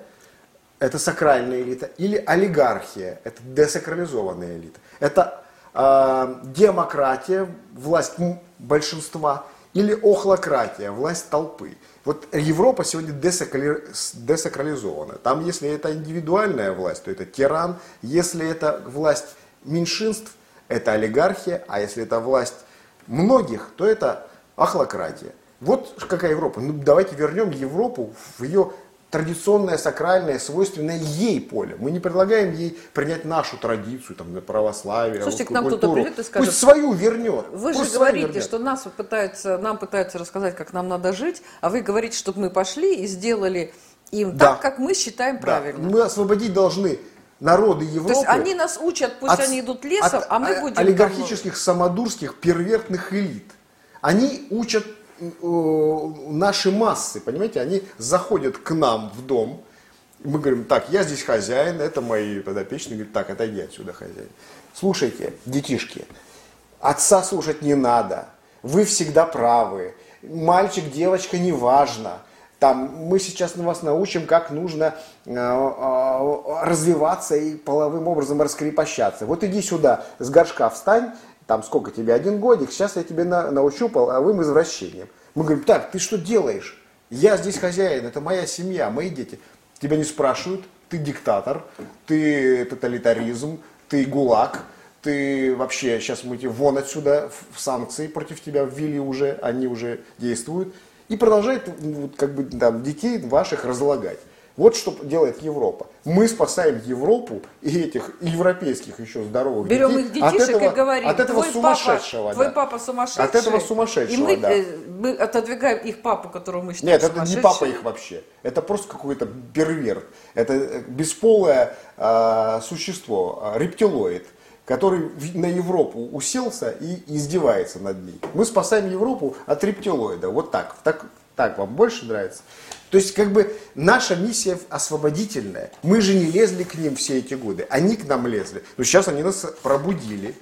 это сакральная элита, или олигархия, это десакрализованная элита. Это э, демократия, власть большинства, или охлократия, власть толпы. Вот Европа сегодня десакрализована. Там, если это индивидуальная власть, то это тиран. Если это власть меньшинств, это олигархия. А если это власть многих, то это охлократия. Вот какая Европа. Ну, давайте вернем Европу в ее традиционное, сакральное, свойственное ей поле. Мы не предлагаем ей принять нашу традицию, там, православие, Слушайте, к нам кто-то придет и скажет, Пусть свою вернет. Вы же говорите, вернет. что нас пытаются, нам пытаются рассказать, как нам надо жить, а вы говорите, чтобы мы пошли и сделали им Да. так, как мы считаем Да, правильно. Мы освободить должны народы То Европы. есть они нас учат, пусть от- они идут лесом, от а мы будем... олигархических, самодурских, первертных элит. Они учат наши массы, понимаете, они заходят к нам в дом, мы говорим, так, я здесь хозяин, это мои подопечные, говорят, так, отойди отсюда, хозяин. Слушайте, детишки, отца слушать не надо, вы всегда правы, мальчик, девочка, неважно. Там, мы сейчас на вас научим, как нужно э, э, развиваться и половым образом раскрепощаться. Вот иди сюда, с горшка встань, там сколько тебе, один годик, сейчас я тебе на- научу половым извращением. Мы говорим, так, ты что делаешь? Я здесь хозяин, это моя семья, мои дети. Тебя не спрашивают, ты диктатор, ты тоталитаризм, ты гулаг, ты вообще, сейчас мы тебе вон отсюда, в- санкции против тебя ввели уже, они уже действуют. И продолжает как бы, там, детей ваших разлагать. Вот что делает Европа. Мы спасаем Европу и этих европейских еще здоровых Берем детей их детишек от этого, и говорим, от этого твой сумасшедшего. папа, твой да. папа сумасшедший. От этого сумасшедшего, И мы, да. э, мы отодвигаем их папу, которого мы считаем Нет, это не папа их вообще. Это просто какой-то перверт. Это э, бесполое а, существо, а, рептилоид, который на Европу уселся и издевается над ней. Мы спасаем Европу от рептилоида. Вот так. Так, так вам больше нравится? То есть, как бы, наша миссия освободительная. Мы же не лезли к ним все эти годы. Они к нам лезли. Но сейчас они нас пробудили.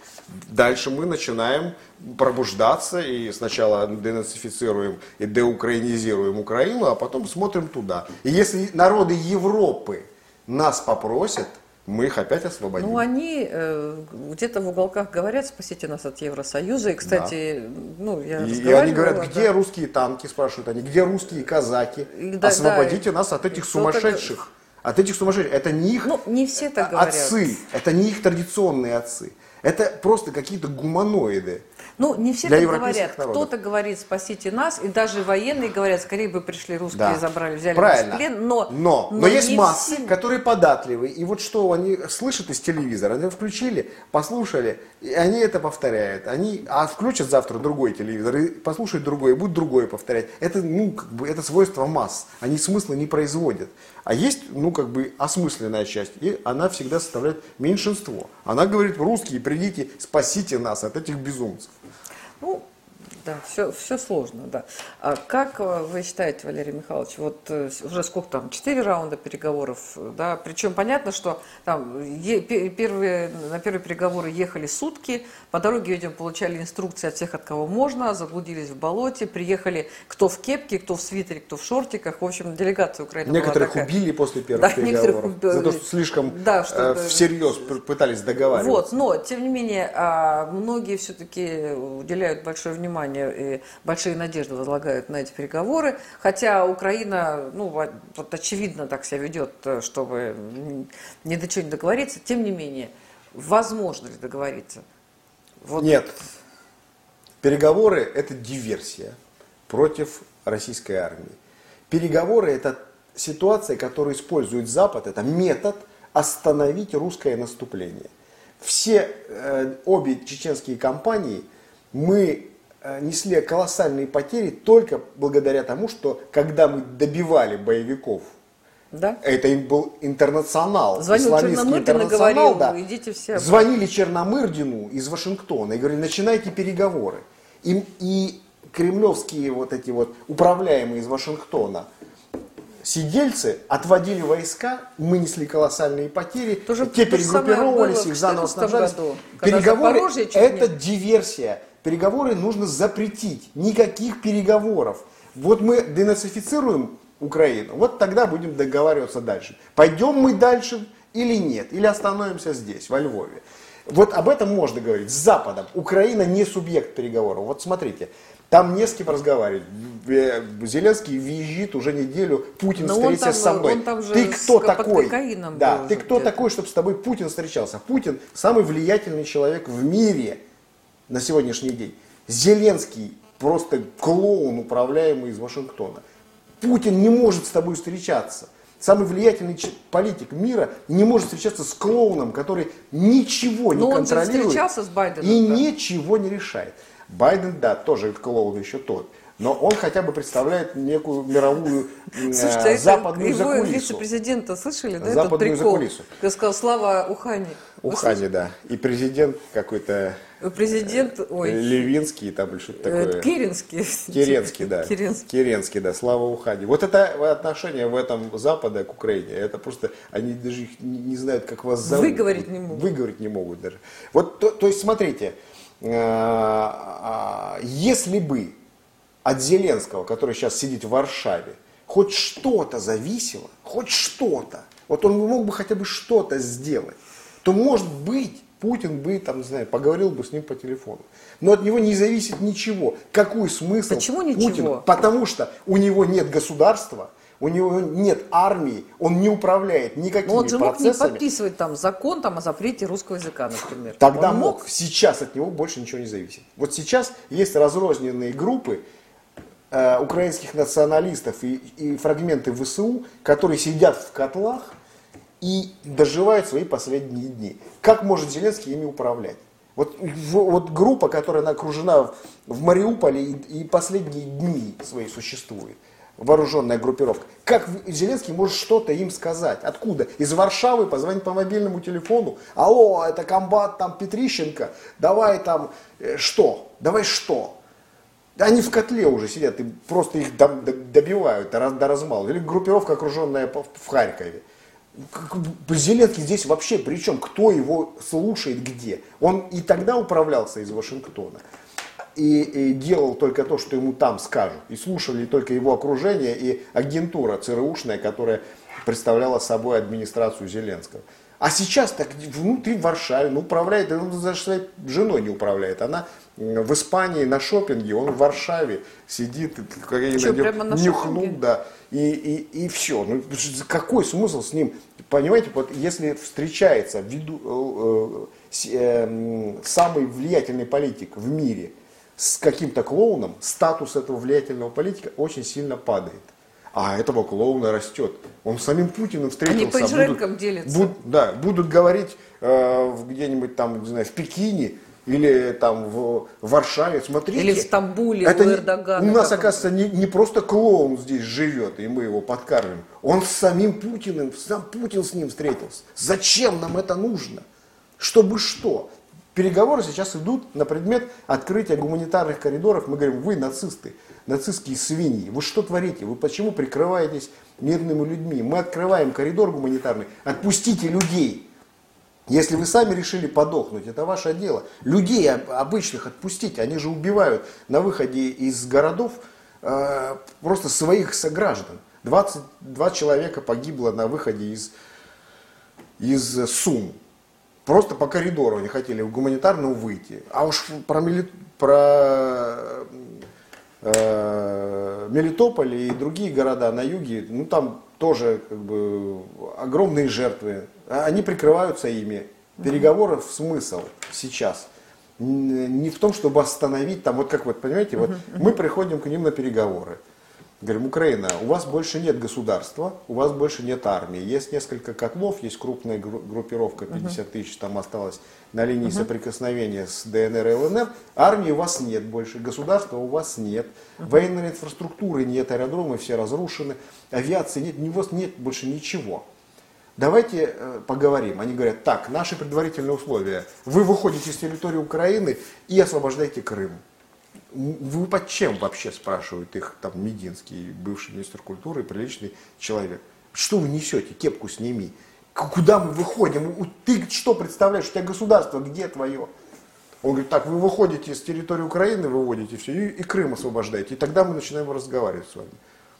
Дальше мы начинаем пробуждаться и сначала денацифицируем и деукраинизируем Украину, а потом смотрим туда. И если народы Европы нас попросят, мы их опять освободим. Ну, они э, где-то в уголках говорят, спасите нас от Евросоюза. И, кстати, ну, я и, и они говорят, где да. русские танки, спрашивают они, где русские казаки? И да, Освободите да, нас от этих сумасшедших. От этих сумасшедших. Это не их Ну, не все так говорят. отцы, это не их традиционные отцы. Это просто какие-то гуманоиды. Ну, не все так говорят. Кто-то говорит, спасите нас, и даже военные говорят, скорее бы пришли русские, Да. забрали, взяли Правильно. нас в плен, но, но, но есть не массы, все. которые податливые. И вот что они слышат из телевизора, они включили, послушали, и они это повторяют. Они, а включат завтра другой телевизор, и послушают другой, и будут другое повторять. Это, ну, как бы, это свойство масс. Они смысла не производят. А есть, ну, как бы, осмысленная часть, и она всегда составляет меньшинство. Она говорит, русские, придите, спасите нас от этих безумцев. Ну, Да, все, все сложно, да. А как э, вы считаете, Валерий Михайлович, вот э, уже сколько там, четыре раунда переговоров, да, причем понятно, что там е, первые, на первые переговоры ехали сутки, по дороге, видимо, получали инструкции от всех, от кого можно, заблудились в болоте, приехали кто в кепке, кто в свитере, кто в шортиках, в общем, делегация Украины Некоторых была такая. убили после первых Да, переговоров, некоторых за то, что слишком Да, э, что- всерьез п- пытались договариваться. Вот, но тем не менее, а, многие все-таки уделяют большое внимание и большие надежды возлагают на эти переговоры, хотя Украина, ну, во- вот очевидно так себя ведет, э, чтобы ни до чего не договориться, тем не менее, возможно ли договориться? Вот Нет. Переговоры – это диверсия против российской армии. Переговоры – это ситуация, которую использует Запад, это метод остановить русское наступление. Все э, обе чеченские кампании мы несли колоссальные потери только благодаря тому, что когда мы добивали боевиков Да? это им был интернационал. Звонил исламистский интернационал, говорил, идите все. Звонили Черномырдину из Вашингтона и говорили, начинайте переговоры. И, и кремлевские вот эти вот управляемые из Вашингтона сидельцы отводили войска, мы несли колоссальные потери, То же- те перегруппировались, было их заново 14 снабжались. году, когда Переговоры это диверсия. Переговоры нужно запретить. Никаких переговоров. Вот мы денацифицируем Украину, вот тогда будем договариваться дальше. Пойдем мы дальше или нет, или остановимся здесь, во Львове. Вот об этом можно говорить. С Западом. Украина не субъект переговоров. Вот смотрите, там не с кем разговаривать. Э, Зеленский визжит уже неделю, Путин Но он встретится там, со мной. ты с- кто под такой? Да, ты кто такой, чтобы с тобой Путин встречался? Путин самый влиятельный человек в мире на сегодняшний день. Зеленский просто клоун, управляемый из Вашингтона. Путин не может с тобой встречаться. Самый влиятельный политик мира не может встречаться с клоуном, который ничего не Но контролирует с Байденом, и да. ничего не решает. Байден, да, тоже клоун еще тот. Но он хотя бы представляет некую мировую э, Слушайте, а западную его закулису. вице-президента слышали, да, этот Западную прикол? закулису. Ты сказал, Слава Ухани. Вы Ухани, да. И президент какой-то? Президент, ой, Левинский там или что-то э, такое. Керенский. Керенский, да. Керенский. Керенский, да, слава Ухани. Вот это отношение в этом Запада к Украине, это просто, они даже их не, не знают, как вас зовут. Выговорить не могут. Выговорить не могут даже. Вот, то, то есть, смотрите, э, а, если бы от Зеленского, который сейчас сидит в Варшаве, хоть что-то зависело, хоть что-то, вот он мог бы хотя бы что-то сделать, то, может быть, Путин бы, там, не знаю, поговорил бы с ним по телефону. Но от него не зависит ничего. Какой смысл Почему ничего? Потому что у него нет государства, у него нет армии, он не управляет никакими Но он же мог не процессами. подписывать там закон там, о запрете русского языка, например. Тогда Он мог. Сейчас от него больше ничего не зависит. Вот сейчас есть разрозненные группы э, украинских националистов и, и фрагменты ВСУ, которые сидят в котлах и доживают свои последние дни. Как может Зеленский ими управлять? Вот, вот группа, которая окружена в, Мариуполе и, и последние дни свои существует, вооруженная группировка. Как Зеленский может что-то им сказать? Откуда? Из Варшавы позвонить по мобильному телефону. Алло, это комбат там Петрищенко, давай там э, что? Давай что? Они в котле уже сидят и просто их до- до- добивают до, до размала. Или группировка, окруженная в Харькове. Зеленский здесь вообще при чем? Кто его слушает где? Он и тогда управлялся из Вашингтона. И, и делал только то, что ему там скажут. И слушали только его окружение и агентура ЦРУшная, которая представляла собой администрацию Зеленского. А сейчас так внутри в Варшаве, ну управляет, он даже своей женой не управляет. Она в Испании на шопинге, он в Варшаве сидит, как я Чё, на нем прямо на нюхнул, да, и, и, и все. Ну, какой смысл с ним? Понимаете, вот если встречается виду, э, э, с- э, м, самый влиятельный политик в мире с каким-то клоуном, статус этого влиятельного политика очень сильно падает. А этого клоуна растет. Он с самим Путиным встретился. Они по жренкам делятся. буд- да, будут говорить э, где-нибудь там, не знаю, в Пекине или там в Варшаве. Смотрите. Или в Стамбуле это у не- Эрдогана, У нас, оказывается, не, не просто клоун здесь живет, и мы его подкармливаем. Он с самим Путиным, сам Путин с ним встретился. Зачем нам это нужно? Чтобы что? Переговоры сейчас идут на предмет открытия гуманитарных коридоров. Мы говорим, вы нацисты, нацистские свиньи. Вы что творите? Вы почему прикрываетесь мирными людьми? Мы открываем коридор гуманитарный. Отпустите людей. Если вы сами решили подохнуть, это ваше дело. Людей обычных отпустите, они же убивают на выходе из городов э, просто своих сограждан. 22 человека погибло на выходе из, из Сум. Просто по коридору они хотели в гуманитарную выйти. А уж про, Мели... про Мелитополь и другие города на юге, ну там тоже как бы огромные жертвы. Они прикрываются ими. Переговоров смысл сейчас не в том, чтобы остановить там, вот как вот, понимаете, вот мы приходим к ним на переговоры. Говорим, Украина, у вас больше нет государства, у вас больше нет армии. Есть несколько котлов, есть крупная группировка, 50 тысяч там осталось на линии соприкосновения с ДНР и ЛНР. Армии у вас нет больше, государства у вас нет, uh военной инфраструктуры нет, аэродромы все разрушены, авиации нет, у вас нет больше ничего. Давайте э, поговорим. Они говорят, так, наши предварительные условия. Вы выходите с территории Украины и освобождаете Крым. Вы под чем вообще, спрашивают их там Мединский, бывший министр культуры, приличный человек. Что вы несете? Кепку сними. Куда мы выходим? Ты что представляешь? У тебя государство где твое? Он говорит, так, вы выходите с территории Украины, выводите все, и, и Крым освобождаете. И тогда мы начинаем разговаривать с вами.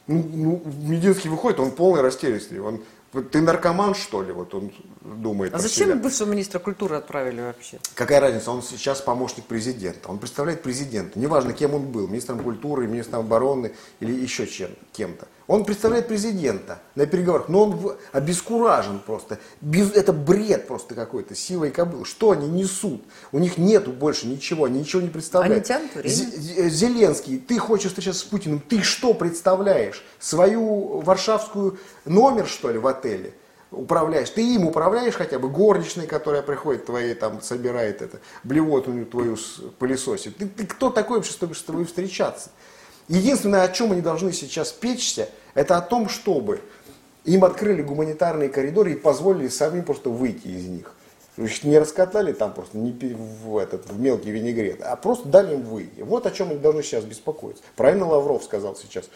Ну, ну Мединский выходит, он полный растерянности. Он ты наркоман, что ли? Вот он думает. А зачем себя. бывшего министра культуры отправили вообще? Какая разница? Он сейчас помощник президента. Он представляет президента. Неважно, кем он был, министром культуры, министром обороны или еще чем, кем-то. Он представляет президента на переговорах, но он обескуражен просто. Без, это бред просто какой-то, сила и кобыл. Что они несут? У них нету больше ничего, они ничего не представляют. Они тянут время. Зеленский, ты хочешь встречаться с Путиным, ты что представляешь? Свою варшавскую номер, что ли, в отеле? управляешь, ты им управляешь хотя бы, горничной, которая приходит твоей, там, собирает это, блевоту твою пылесосит. Ты, ты кто такой чтобы с тобой встречаться? Единственное, о чем они должны сейчас печься, это о том, чтобы им открыли гуманитарные коридоры и позволили самим просто выйти из них. Их не раскатали там просто не в, этот, в мелкий винегрет, а просто дали им выйти. Вот о чем они должны сейчас беспокоиться. Правильно Лавров сказал сейчас.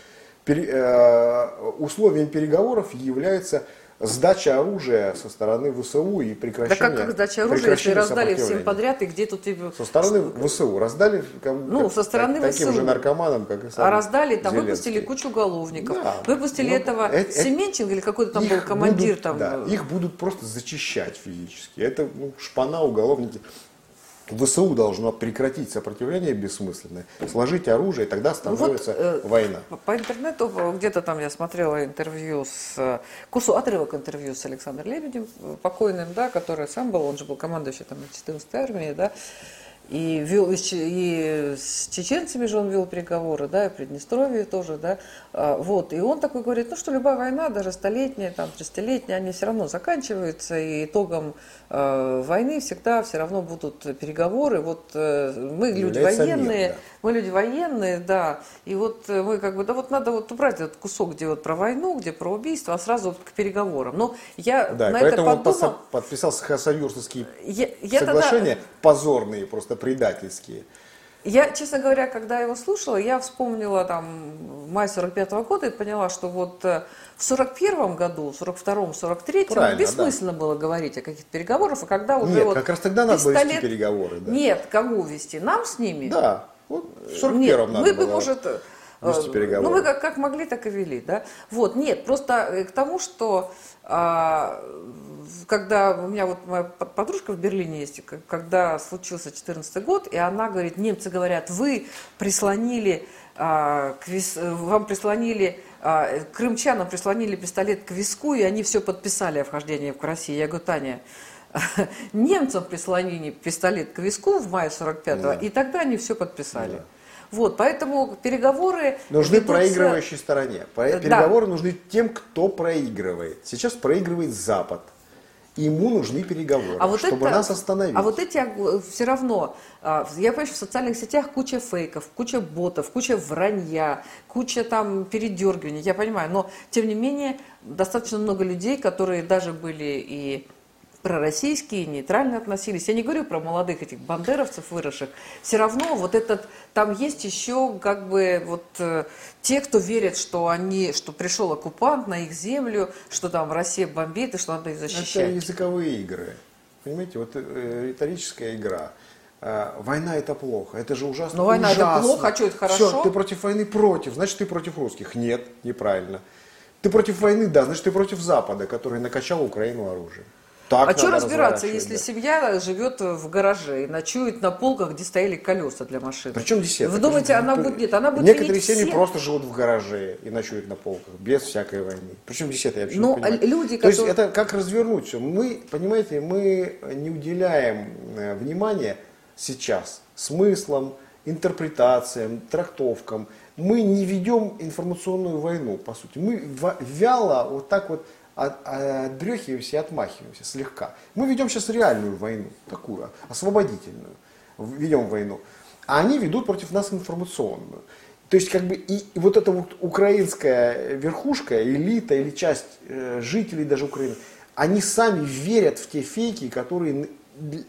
Пере, э, условием переговоров является сдача оружия со стороны ВСУ и прекращение... Да как, как сдача оружия, если раздали всем подряд, и где тут... Со стороны ВСУ раздали ну, со стороны таким ВСУ. же наркоманам, как и сам А раздали, там Зеленский. выпустили кучу уголовников. Да. Выпустили ну, этого это, Семенченко или какой-то там был командир. Будут, там. Да, их будут просто зачищать физически. Это ну, шпана, уголовники. ВСУ должно прекратить сопротивление бессмысленное, сложить оружие, и тогда становится ну вот, э, война. По интернету где-то там я смотрела интервью с курсу отрывок интервью с Александром Лебедем, покойным, да, который сам был, он же был командующий там 14-й армии, да, и, вел, и с чеченцами же он вел переговоры, да, и Приднестровье тоже, да. А, вот, и он такой говорит, ну что любая война, даже столетняя, там, тридцатилетняя, они все равно заканчиваются, и итогом э, войны всегда все равно будут переговоры. Вот э, мы люди военные, мир, да. мы люди военные, да, и вот э, мы как бы, да вот надо вот убрать этот кусок, где вот про войну, где про убийство, а сразу вот к переговорам. Но я да, на это подумал... он подписал союзовские я, я соглашения, тогда... позорные, просто предательские. Я, честно говоря, когда его слушала, я вспомнила там май 45 -го года и поняла, что вот э, в 41 году, 42-м, 43-м бессмысленно да. было говорить о каких-то переговорах, а когда уже Нет, вот как раз тогда надо пистолет... было вести переговоры. Да. Нет, кого вести? Нам с ними? Да, вот в 41-м надо мы бы, может, вести переговоры. Ну, мы как, как могли, так и вели, да. Вот, нет, просто э, к тому, что а, когда у меня вот моя подружка в Берлине есть, когда случился 14 год, и она говорит, немцы говорят, вы прислонили, к вис... вам прислонили, а, крымчанам прислонили пистолет к виску, и они все подписали о вхождении в Россию. Я говорю, Таня, немцам прислонили пистолет к виску в мае 45-го, да. и тогда они все подписали. Да. Вот, поэтому переговоры... Нужны ведутся... проигрывающей стороне. Переговоры да. нужны тем, кто проигрывает. Сейчас проигрывает Запад. Ему нужны переговоры, а вот чтобы это, нас остановить. А вот эти все равно, а, я понимаю, что в социальных сетях куча фейков, куча ботов, куча вранья, куча там передергиваний, я понимаю, но тем не менее достаточно много людей, которые даже были и пророссийские, нейтрально относились. Я не говорю про молодых этих бандеровцев выросших. Все равно вот этот, там есть еще как бы вот э, те, кто верят, что они, что пришел оккупант на их землю, что там Россия бомбит и что надо их защищать. Это языковые игры. Понимаете, вот э, риторическая игра. А, война это плохо, это же ужасно. Но война ужасно. это плохо, а что это хорошо? Все, ты против войны против, значит ты против русских. Нет, неправильно. Ты против войны, да, значит ты против Запада, который накачал Украину оружием. Так а что разбираться, если да. семья живет в гараже и ночует на полках, где стояли колеса для машин? Причем десяток. Вы думаете, она будет нет, она будет Некоторые семьи просто живут в гараже и ночуют на полках, без всякой войны. Причем десяток, я вообще Но не понимаю. люди, То есть это как развернуть все. Мы, понимаете, мы не уделяем э, внимания сейчас смыслам, интерпретациям, трактовкам. Мы не ведем информационную войну, по сути. Мы вяло вот так вот отбрехиваемся и отмахиваемся слегка. Мы ведем сейчас реальную войну, такую, освободительную, ведем войну. А они ведут против нас информационную. То есть, как бы, и, и вот эта вот украинская верхушка, элита или часть э, жителей даже Украины, они сами верят в те фейки, которые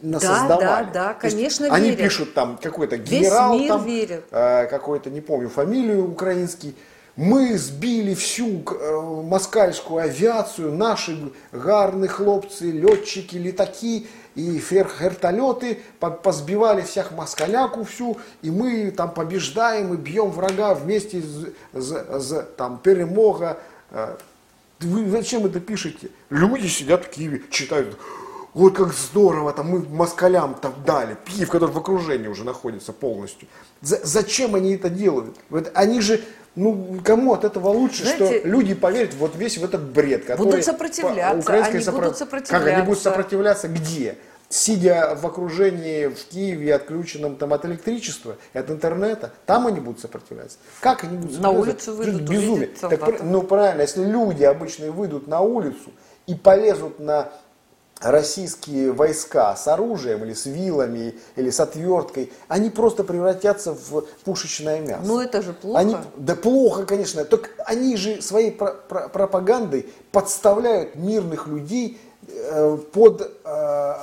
насоздавали. Да, да, да, конечно, Они пишут там какой-то генерал, Весь мир там, верит. Э, какой-то, не помню, фамилию украинский, мы збили всю э, москальскую авиацию, наши гарные хлопцы, летчики, летаки и вертолеты позбивали всех москаляку всю, и мы там побеждаем и бьем врага вместе с, с, с там перемога. Э, вы зачем это пишете? Люди сидят в Киеве, читают, ой, как здорово, там мы москалям так дали, Киев, который в окружении уже находится полностью. За, зачем они это делают? Вот они же ну, кому от этого лучше, Знаете, что люди поверят вот весь в этот бред, который... Будут сопротивляться, они сопротив... будут сопротивляться. Как они будут сопротивляться где? Сидя в окружении в Киеве, отключенном там от электричества и от интернета, там они будут сопротивляться. Как они будут сопротивляться? На улицу выйдут, Безумие. Так, ну правильно, если люди обычные выйдут на улицу и полезут на российские войска с оружием или с вилами или с отверткой, они просто превратятся в пушечное мясо. Ну это же плохо. Они, да плохо, конечно. Только они же своей про про пропагандой подставляют мирных людей э, под э,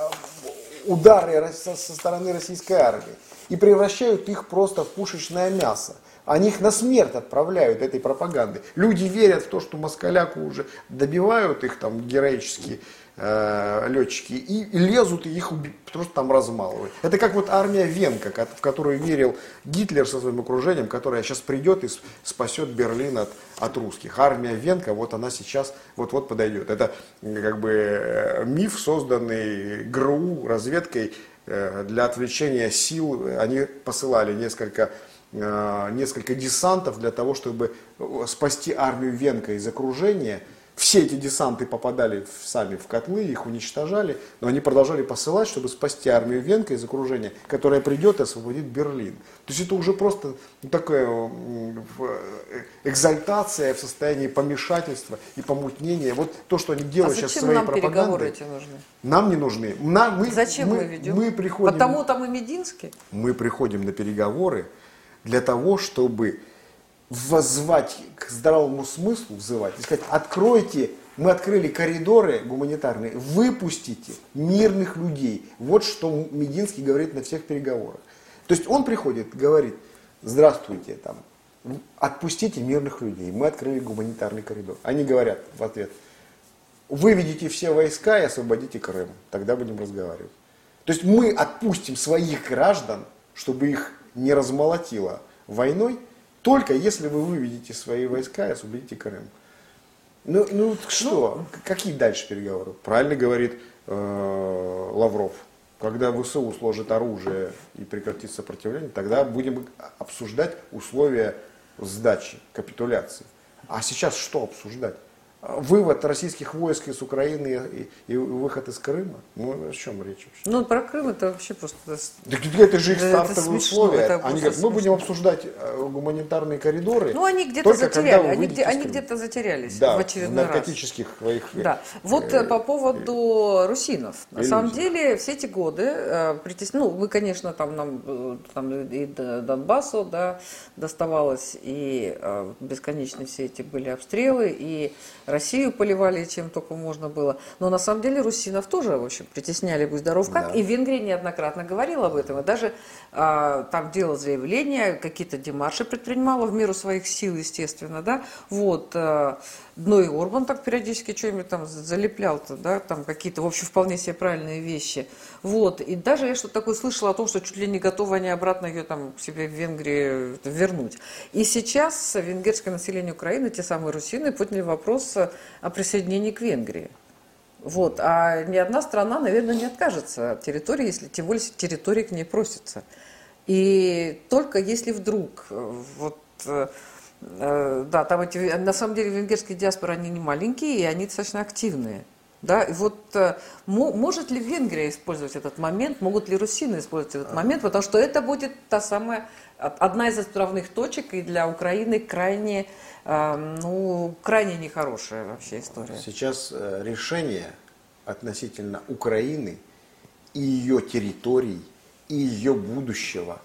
удары со, со стороны российской армии и превращают их просто в пушечное мясо. Они их на смерть отправляют этой пропагандой. Люди верят в то, что москаляку уже добивают их там героически э, летчики и лезут и их просто там размалывают. Это как вот армия Венка, в которую верил Гитлер со своим окружением, которая сейчас придет и спасет Берлин от, от русских. Армия Венка, вот она сейчас вот-вот подойдет. Это как бы э, миф, созданный ГРУ разведкой э, для отвлечения сил. Они посылали несколько э, несколько десантов для того, чтобы спасти армию Венка из окружения – все эти десанты попадали в, сами в котлы, их уничтожали, но они продолжали посылать, чтобы спасти армию Венка из окружения, которая придет и освободит Берлин. То есть это уже просто такая э, экзальтация в состоянии помешательства и помутнения. Вот то, что они делают а сейчас своей нам пропагандой. переговоры эти нужны? Нам не нужны. Нам, мы, зачем мы, мы ведем? Мы приходим, Потому там и Мединский? Мы приходим на переговоры для того, чтобы воззвать к здравому смыслу, взывать, и сказать, откройте, мы открыли коридоры гуманитарные, выпустите мирных людей. Вот что Мединский говорит на всех переговорах. То есть он приходит, говорит, здравствуйте, там, отпустите мирных людей, мы открыли гуманитарный коридор. Они говорят в ответ, выведите все войска и освободите Крым, тогда будем разговаривать. То есть мы отпустим своих граждан, чтобы их не размолотило войной, только если вы выведете свои войска и освободите Крым. Ну, ну что, ну, какие дальше переговоры? Правильно говорит э, Лавров. Когда ВСУ сложит оружие и прекратит сопротивление, тогда будем обсуждать условия сдачи, капитуляции. А сейчас что обсуждать? Вывод российских войск из Украины и, и выход из Крыма? Ну, о чем речь вообще? Ну, про Крым это вообще просто... Так это же их стартовые условия. Это они говорят, мы будем обсуждать э, гуманитарные коридоры. Ну, они где-то затеряли, они, где, они где-то затерялись да, в очередной в наркотических раз. своих... Да. Вот э, по поводу э, русинов. На самом деле, все эти годы, э, притес... ну, вы, конечно, там нам э, там и Донбассу, да, доставалось, и э, бесконечно все эти были обстрелы, и Россию поливали чем только можно было. Но на самом деле русинов тоже, в общем, притесняли будь здоров как. Да. И Венгрия неоднократно говорила об этом. И даже а, там делала заявления, какие-то демарши предпринимала в меру своих сил, естественно, да. Вот. А, ну и Орбан так периодически что-нибудь там залеплял-то, да, там какие-то, в общем, вполне себе правильные вещи. Вот. И даже я что-то такое слышала о том, что чуть ли не готовы они обратно ее там себе в Венгрии вернуть. И сейчас венгерское население Украины, те самые русины, подняли вопрос о присоединении к Венгрии. Вот. А ни одна страна, наверное, не откажется от территории, если тем более территория к ней просится. И только если вдруг вот Э, да, там эти, на самом деле венгерские диаспоры, они не маленькие, и они достаточно активные. Да, и вот э, может ли Венгрия использовать этот момент, могут ли русины использовать этот момент, потому что это будет та самая, одна из отправных точек, и для Украины крайне, э, ну, крайне нехорошая вообще история. Сейчас решение относительно Украины и ее территорий, и ее будущего,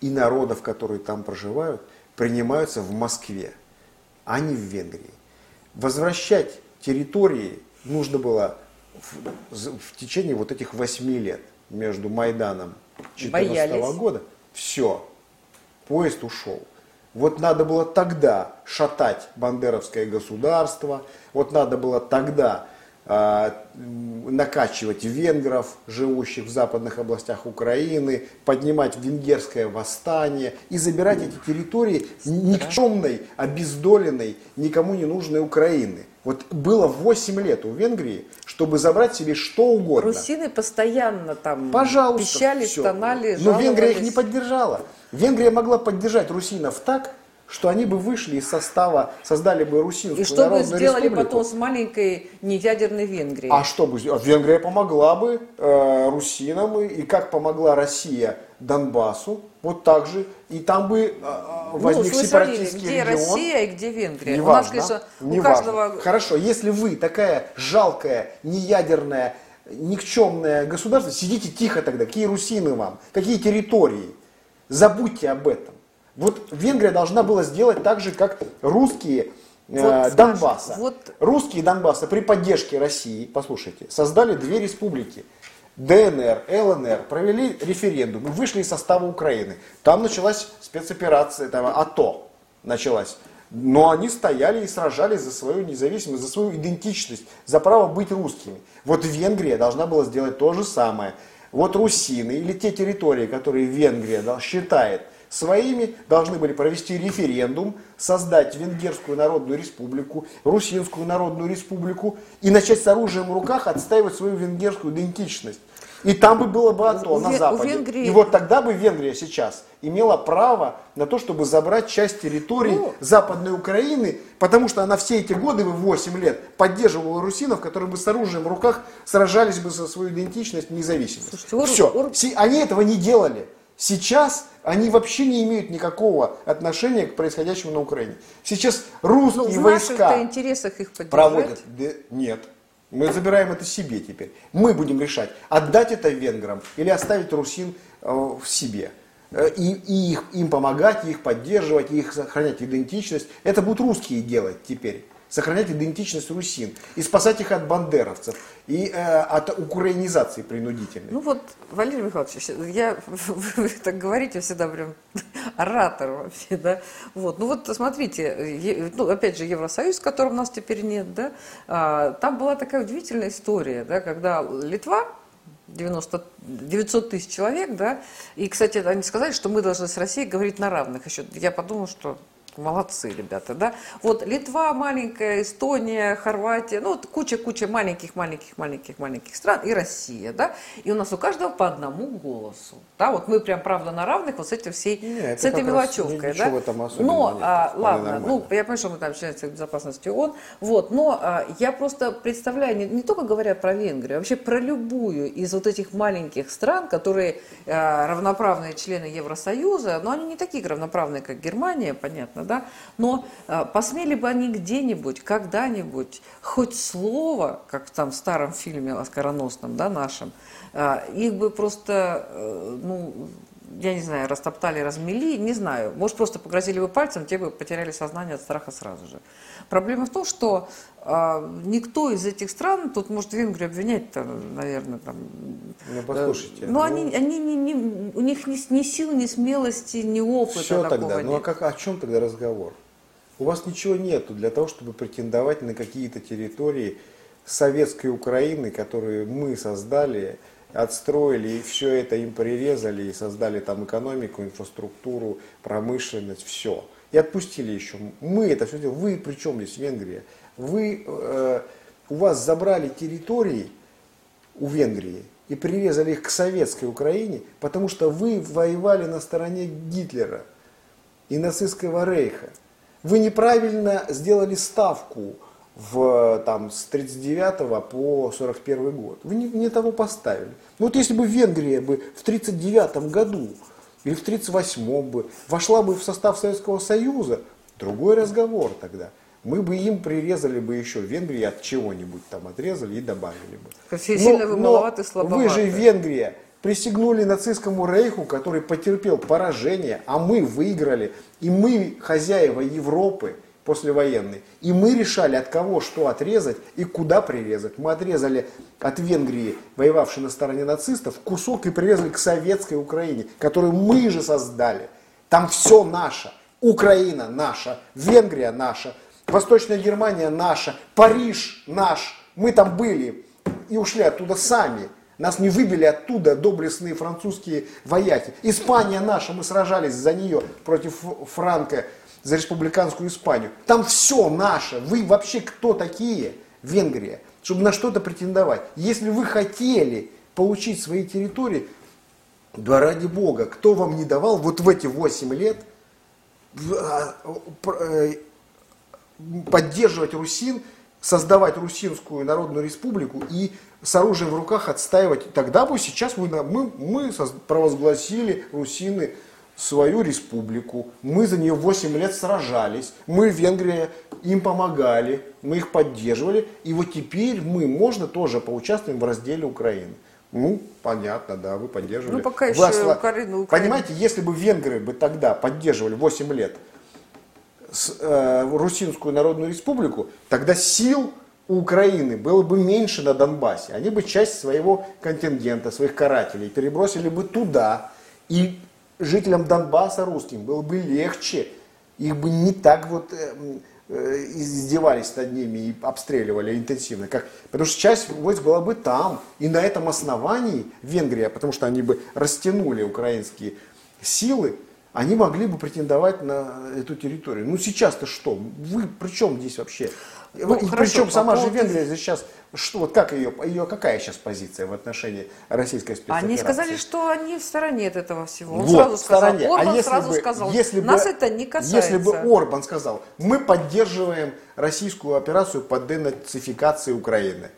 и народов, которые там проживают – принимаются в Москве, а не в Венгрии. Возвращать территории нужно было в, в течение вот этих восьми лет между Майданом 2014 года. Все, поезд ушел. Вот надо было тогда шатать бандеровское государство, вот надо было тогда а, накачивать венгров, живущих в западных областях Украины, поднимать венгерское восстание и забирать эти территории никчемной, обездоленной, никому не нужной Украины. Вот было 8 лет у Венгрии, чтобы забрать себе что угодно. Русины постоянно там Пожалуйста, пищали, все. стонали, Но Венгрия их не поддержала. Венгрия могла поддержать русинов так, что они бы вышли из состава, создали бы Русинскую И что бы сделали республику. потом с маленькой неядерной Венгрией? А что бы? Венгрия помогла бы э, русинам, и, и как помогла Россия Донбассу, вот так же, и там бы э, э возник ну, сепаратистский где регион. Россия и где Венгрия? Не у нас, конечно, не у каждого... важно. Хорошо, если вы такая жалкая, неядерная, никчемное государство, сидите тихо тогда, какие русины вам, какие территории, забудьте об этом. Вот Венгрия должна была сделать так же, как русские э, вот, Донбасса. Вот... Русские Донбасса при поддержке России, послушайте, создали две республики. ДНР, ЛНР провели референдум и вышли из состава Украины. Там началась спецоперация, там АТО началась. Но они стояли и сражались за свою независимость, за свою идентичность, за право быть русскими. Вот Венгрия должна была сделать то же самое. Вот русины или те территории, которые Венгрия считает своими должны были провести референдум, создать Венгерскую Народную Республику, Русинскую Народную Республику и начать с оружием в руках отстаивать свою венгерскую идентичность. И там бы было бы АТО на Западе. Венгрии... И вот тогда бы Венгрия сейчас имела право на то, чтобы забрать часть территории ну... Западной Украины, потому что она все эти годы, 8 лет, поддерживала русинов, которые бы с оружием в руках сражались бы за свою идентичность независимость. Слушайте, Все. Ур... Они этого не делали. Сейчас они вообще не имеют никакого отношения к происходящему на Украине. Сейчас русские ну, в войска интересах их проводят. Да, нет. Мы забираем это себе теперь. Мы будем решать, отдать это венграм или оставить русин э, в себе. Э, и, и их, им помогать, их поддерживать, их сохранять идентичность. Это будут русские делать теперь сохранять идентичность русин и спасать их от бандеровцев и э, от украинизации принудительной. Ну вот, Валерий Михайлович, я, вы так говорите всегда прям оратор вообще, да. Вот, ну вот смотрите, ну опять же Евросоюз, которого у нас теперь нет, да, а, там была такая удивительная история, да, когда Литва 90, 900 тысяч человек, да, и, кстати, они сказали, что мы должны с Россией говорить на равных. Еще я подумала, что Молодцы, ребята, да? Вот Литва маленькая, Эстония, Хорватия, ну вот куча-куча маленьких-маленьких-маленьких-маленьких стран и Россия, да? И у нас у каждого по одному голосу, да? Вот мы прям, правда, на равных вот с этим всей, нет, с этой мелочевкой, да? но, нет, а, ладно, ну, я понимаю, что мы там члены безопасности ООН, вот, но а, я просто представляю, не, не только говоря про Венгрию, а вообще про любую из вот этих маленьких стран, которые а, равноправные члены Евросоюза, но они не такие равноправные, как Германия, понятно, понятно, да? Но э, посмели бы они где-нибудь, когда-нибудь, хоть слово, как там в старом фильме оскароносном, да, нашем, э, их бы просто, э, ну, я не знаю, растоптали, размели, не знаю. Может, просто погрозили бы пальцем, те бы потеряли сознание от страха сразу же. Проблема в том, что э, никто из этих стран, тут может Венгрию обвинять, там, наверное, там... Ну, послушайте. Э, но ну, они, они не, не, у них ни, ни сил, ни смелости, ни опыта Все тогда, нет. ну а как, о чем тогда разговор? У вас ничего нету для того, чтобы претендовать на какие-то территории советской Украины, которые мы создали, отстроили, и все это им прирезали, и создали там экономику, инфраструктуру, промышленность, все. И отпустили еще. Мы это все делали. Вы при чем здесь Венгрия? Вы, э, у вас забрали территории у Венгрии и прирезали их к советской Украине, потому что вы воевали на стороне Гитлера и нацистского рейха. Вы неправильно сделали ставку в, там, с 39 по 41 год. Вы не, не того поставили. Ну вот если бы Венгрия бы в 39 году или в 38 бы вошла бы в состав Советского Союза, другой разговор тогда. Мы бы им прирезали бы еще Венгрии от чего-нибудь там отрезали и добавили бы. Все сильно вы маловаты, Вы же Венгрия присягнули нацистскому рейху, который потерпел поражение, а мы выиграли. И мы хозяева Европы послевоенной. И мы решали, от кого что отрезать и куда прирезать. Мы отрезали от Венгрии, воевавшей на стороне нацистов, кусок и прирезали к советской Украине, которую мы же создали. Там все наше. Украина наша, Венгрия наша, Восточная Германия наша, Париж наш. Мы там были и ушли оттуда сами. Нас не выбили оттуда доблестные французские вояки. Испания наша, мы сражались за нее против Франка, за республиканскую Испанию. Там все наше. Вы вообще кто такие, Венгрия, чтобы на что-то претендовать? Если вы хотели получить свои территории, да ради бога, кто вам не давал вот в эти 8 лет а, э, поддерживать русин, создавать Русинскую Народную Республику и с оружием в руках отстаивать. Тогда бы сейчас мы, мы, мы провозгласили русины свою республику. Мы за нее 8 лет сражались. Мы, Венгрия, им помогали, мы их поддерживали. И вот теперь мы, можно тоже поучаствуем в разделе Украины. Ну, понятно, да, вы поддерживали. Ну, пока еще Украину, Украину. Понимаете, если бы венгры бы тогда поддерживали 8 лет с, э, Русинскую Народную Республику, тогда сил у Украины было бы меньше на Донбассе. Они бы часть своего контингента, своих карателей перебросили бы туда. И жителям Донбасса русским было бы легче. Их бы не так вот э, э, издевались над ними и обстреливали интенсивно. Как, потому что часть войск была бы там. И на этом основании Венгрия, потому что они бы растянули украинские силы, они могли бы претендовать на эту территорию. Ну сейчас-то что? Вы при чем здесь вообще? Ну, и хорошо, причем сама же Венгрия сейчас, что, вот как ее, ее, какая сейчас позиция в отношении российской спецоперации? Они сказали, что они в стороне от этого всего. Он вот, сразу сказал, стороне. Орбан а если сразу бы, сказал, если нас бы, это не касается. Если бы Орбан сказал, мы поддерживаем российскую операцию по денацификации Украины.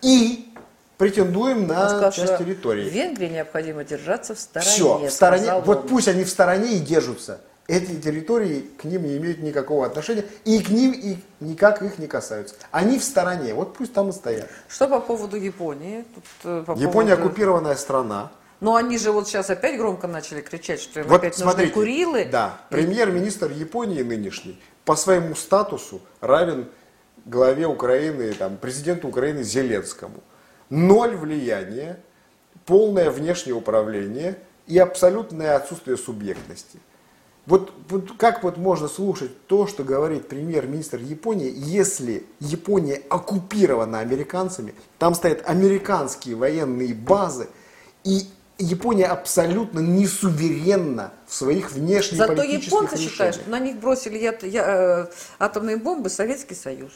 И претендуем на сказал, часть территории. Венгрии необходимо держаться в стороне. Все, в стороне. Вот он. пусть они в стороне и держатся. Эти территории к ним не имеют никакого отношения, и к ним и никак их не касаются. Они в стороне, вот пусть там и стоят. Что по поводу Японии? Тут, э, по Япония поводу... оккупированная страна. Но они же вот сейчас опять громко начали кричать, что им вот опять смотрите, нужны Курилы. Да, премьер-министр Японии нынешний по своему статусу равен главе Украины, там, президенту Украины Зеленскому ноль влияния, полное внешнее управление и абсолютное отсутствие субъектности. Вот, вот как вот можно слушать то, что говорит премьер-министр Японии, если Япония оккупирована американцами, там стоят американские военные базы, и Япония абсолютно не суверенна в своих внешних Зато японцы решениях. считают, что на них бросили я, я, э, атомные бомбы Советский Союз.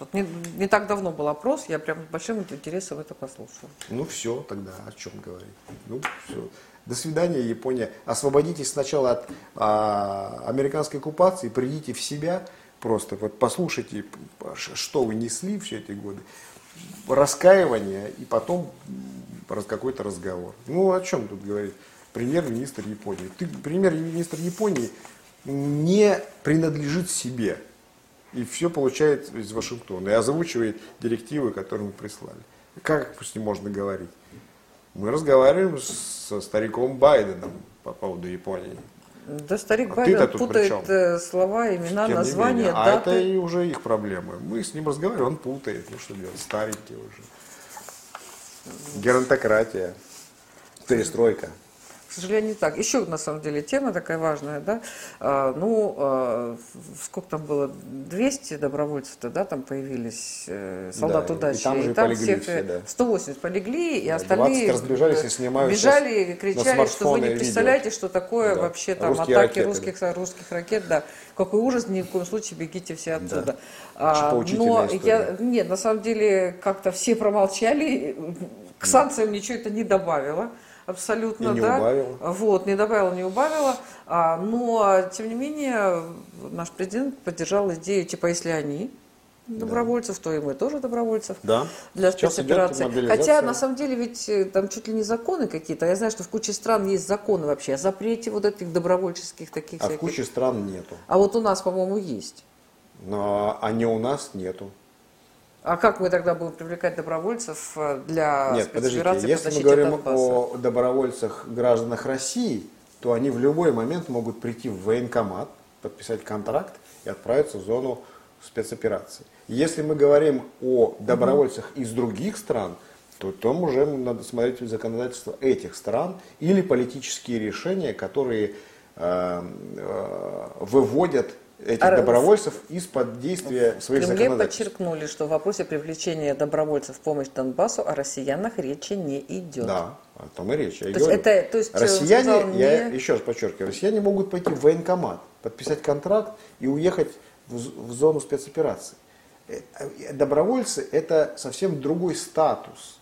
Вот не, не так давно был опрос, я прям с большим интересом это послушала. Ну все, тогда о чем говорить? Ну все. До свидания, Япония. Освободитесь сначала от а, американской оккупации, придите в себя, просто вот послушайте, что вы несли все эти годы, раскаивание и потом какой-то разговор. Ну о чем тут говорить? Премьер-министр Японии. Ты, премьер-министр Японии не принадлежит себе и все получает из Вашингтона, и озвучивает директивы, которые мы прислали. Как с ним можно говорить? Мы разговариваем со стариком Байденом по поводу Японии. Да старик А Байден тут путает э, слова, имена, Тем названия, менее. А даты. это и уже их проблемы. Мы с ним разговариваем, он путает. Ну что делать, старенький уже. Геронтократия. Перестройка. К сожалению, не так. Еще, на самом деле, тема такая важная, да. А, ну, а, сколько там было, 200 добровольцев тогда там появились, э, солдат Да, и удачи. там же полегли всех все, да. 180 полегли, и Да, остальные 20 разбежались и э, снимают бежали и кричали, что вы не видео. представляете, что такое Да. вообще там Русские атаки ракеты, русских, русских ракет, да. Какой ужас, ни в коем случае бегите все отсюда. Да. А, но история. я, нет, на самом деле как-то все промолчали, к санкциям ничего это не добавило. Абсолютно, И не да. убавило. Вот, не добавила, не убавила. А, но, тем не менее, наш президент поддержал идею, типа, если они добровольцев, то и мы тоже добровольцев Да. для Сейчас спецоперации. Хотя, на самом деле, ведь э, там чуть ли не законы какие-то. Я знаю, что в куче стран есть законы вообще о запрете вот этих добровольческих таких А в всяких. куче стран нету. А вот у нас, по-моему, есть. Но они у нас нету. А как мы тогда будем привлекать добровольцев э, для Нет, подождите, по если мы говорим Донбасса? о добровольцах, гражданах России, то они в любой момент могут прийти в военкомат, подписать контракт и отправиться в зону спецоперации. Если мы говорим о добровольцах из других стран, то там уже надо смотреть законодательство этих стран или политические решения, которые э, э, выводят этих А добровольцев из-под действия В своих Кремле законодательств. подчеркнули, что в вопросе привлечения добровольцев в помощь Донбассу о россиянах речи не идет. Да, о том и речь. Я и То есть говорю. это- то есть, э, россияне, сказал, я не- еще раз подчеркиваю, россияне могут пойти в военкомат, подписать контракт и уехать в, в зону спецоперации. Э, э, Добровольцы – это совсем другой статус.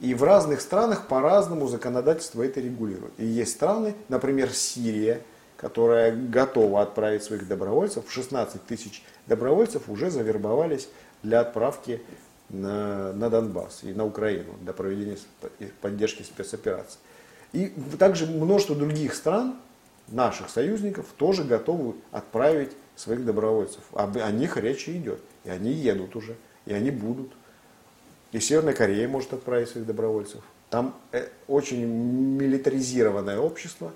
И в разных странах по-разному законодательство это регулирует. И есть страны, например, Сирия, которая готова отправить своих добровольцев. 16 тысяч добровольцев уже завербовались для отправки на, на Донбасс и на Украину для проведения поддержки спецопераций. И также множество других стран, наших союзников, тоже готовы отправить своих добровольцев. Об- О них речь идет. И они едут уже, и они будут. И Северная Корея может отправить своих добровольцев. Там э, очень милитаризированное общество,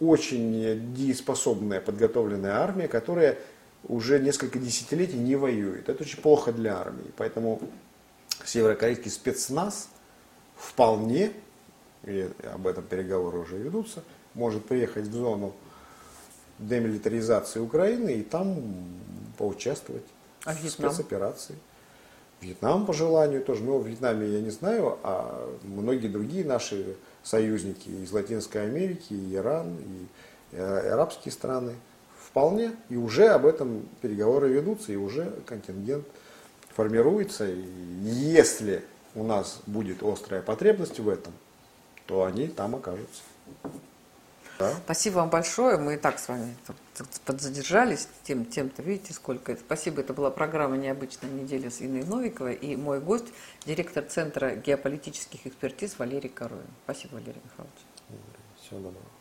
очень дееспособная, подготовленная армия, которая уже несколько десятилетий не воюет. Это очень плохо для армии. Поэтому северокорейский спецназ вполне, и об этом переговоры уже ведутся, может приехать в зону демилитаризации Украины и там поучаствовать А в Вьетнам? спецоперации. Вьетнам по желанию тоже, но в Вьетнаме я не знаю, а многие другие наши союзники из Латинской Америки, и Иран, и э, арабские страны вполне, и уже об этом переговоры ведутся, и уже контингент формируется, и если у нас будет острая потребность в этом, то они там окажутся. Да? Спасибо вам большое. Мы и так с вами подзадержались. Тем, тем-то, видите, сколько это. Спасибо. Это была программа «Необычная неделя» с Инной Новиковой. И мой гость, директор Центра геополитических экспертиз Валерий Коровин. Спасибо, Валерий Михайлович. Всего доброго.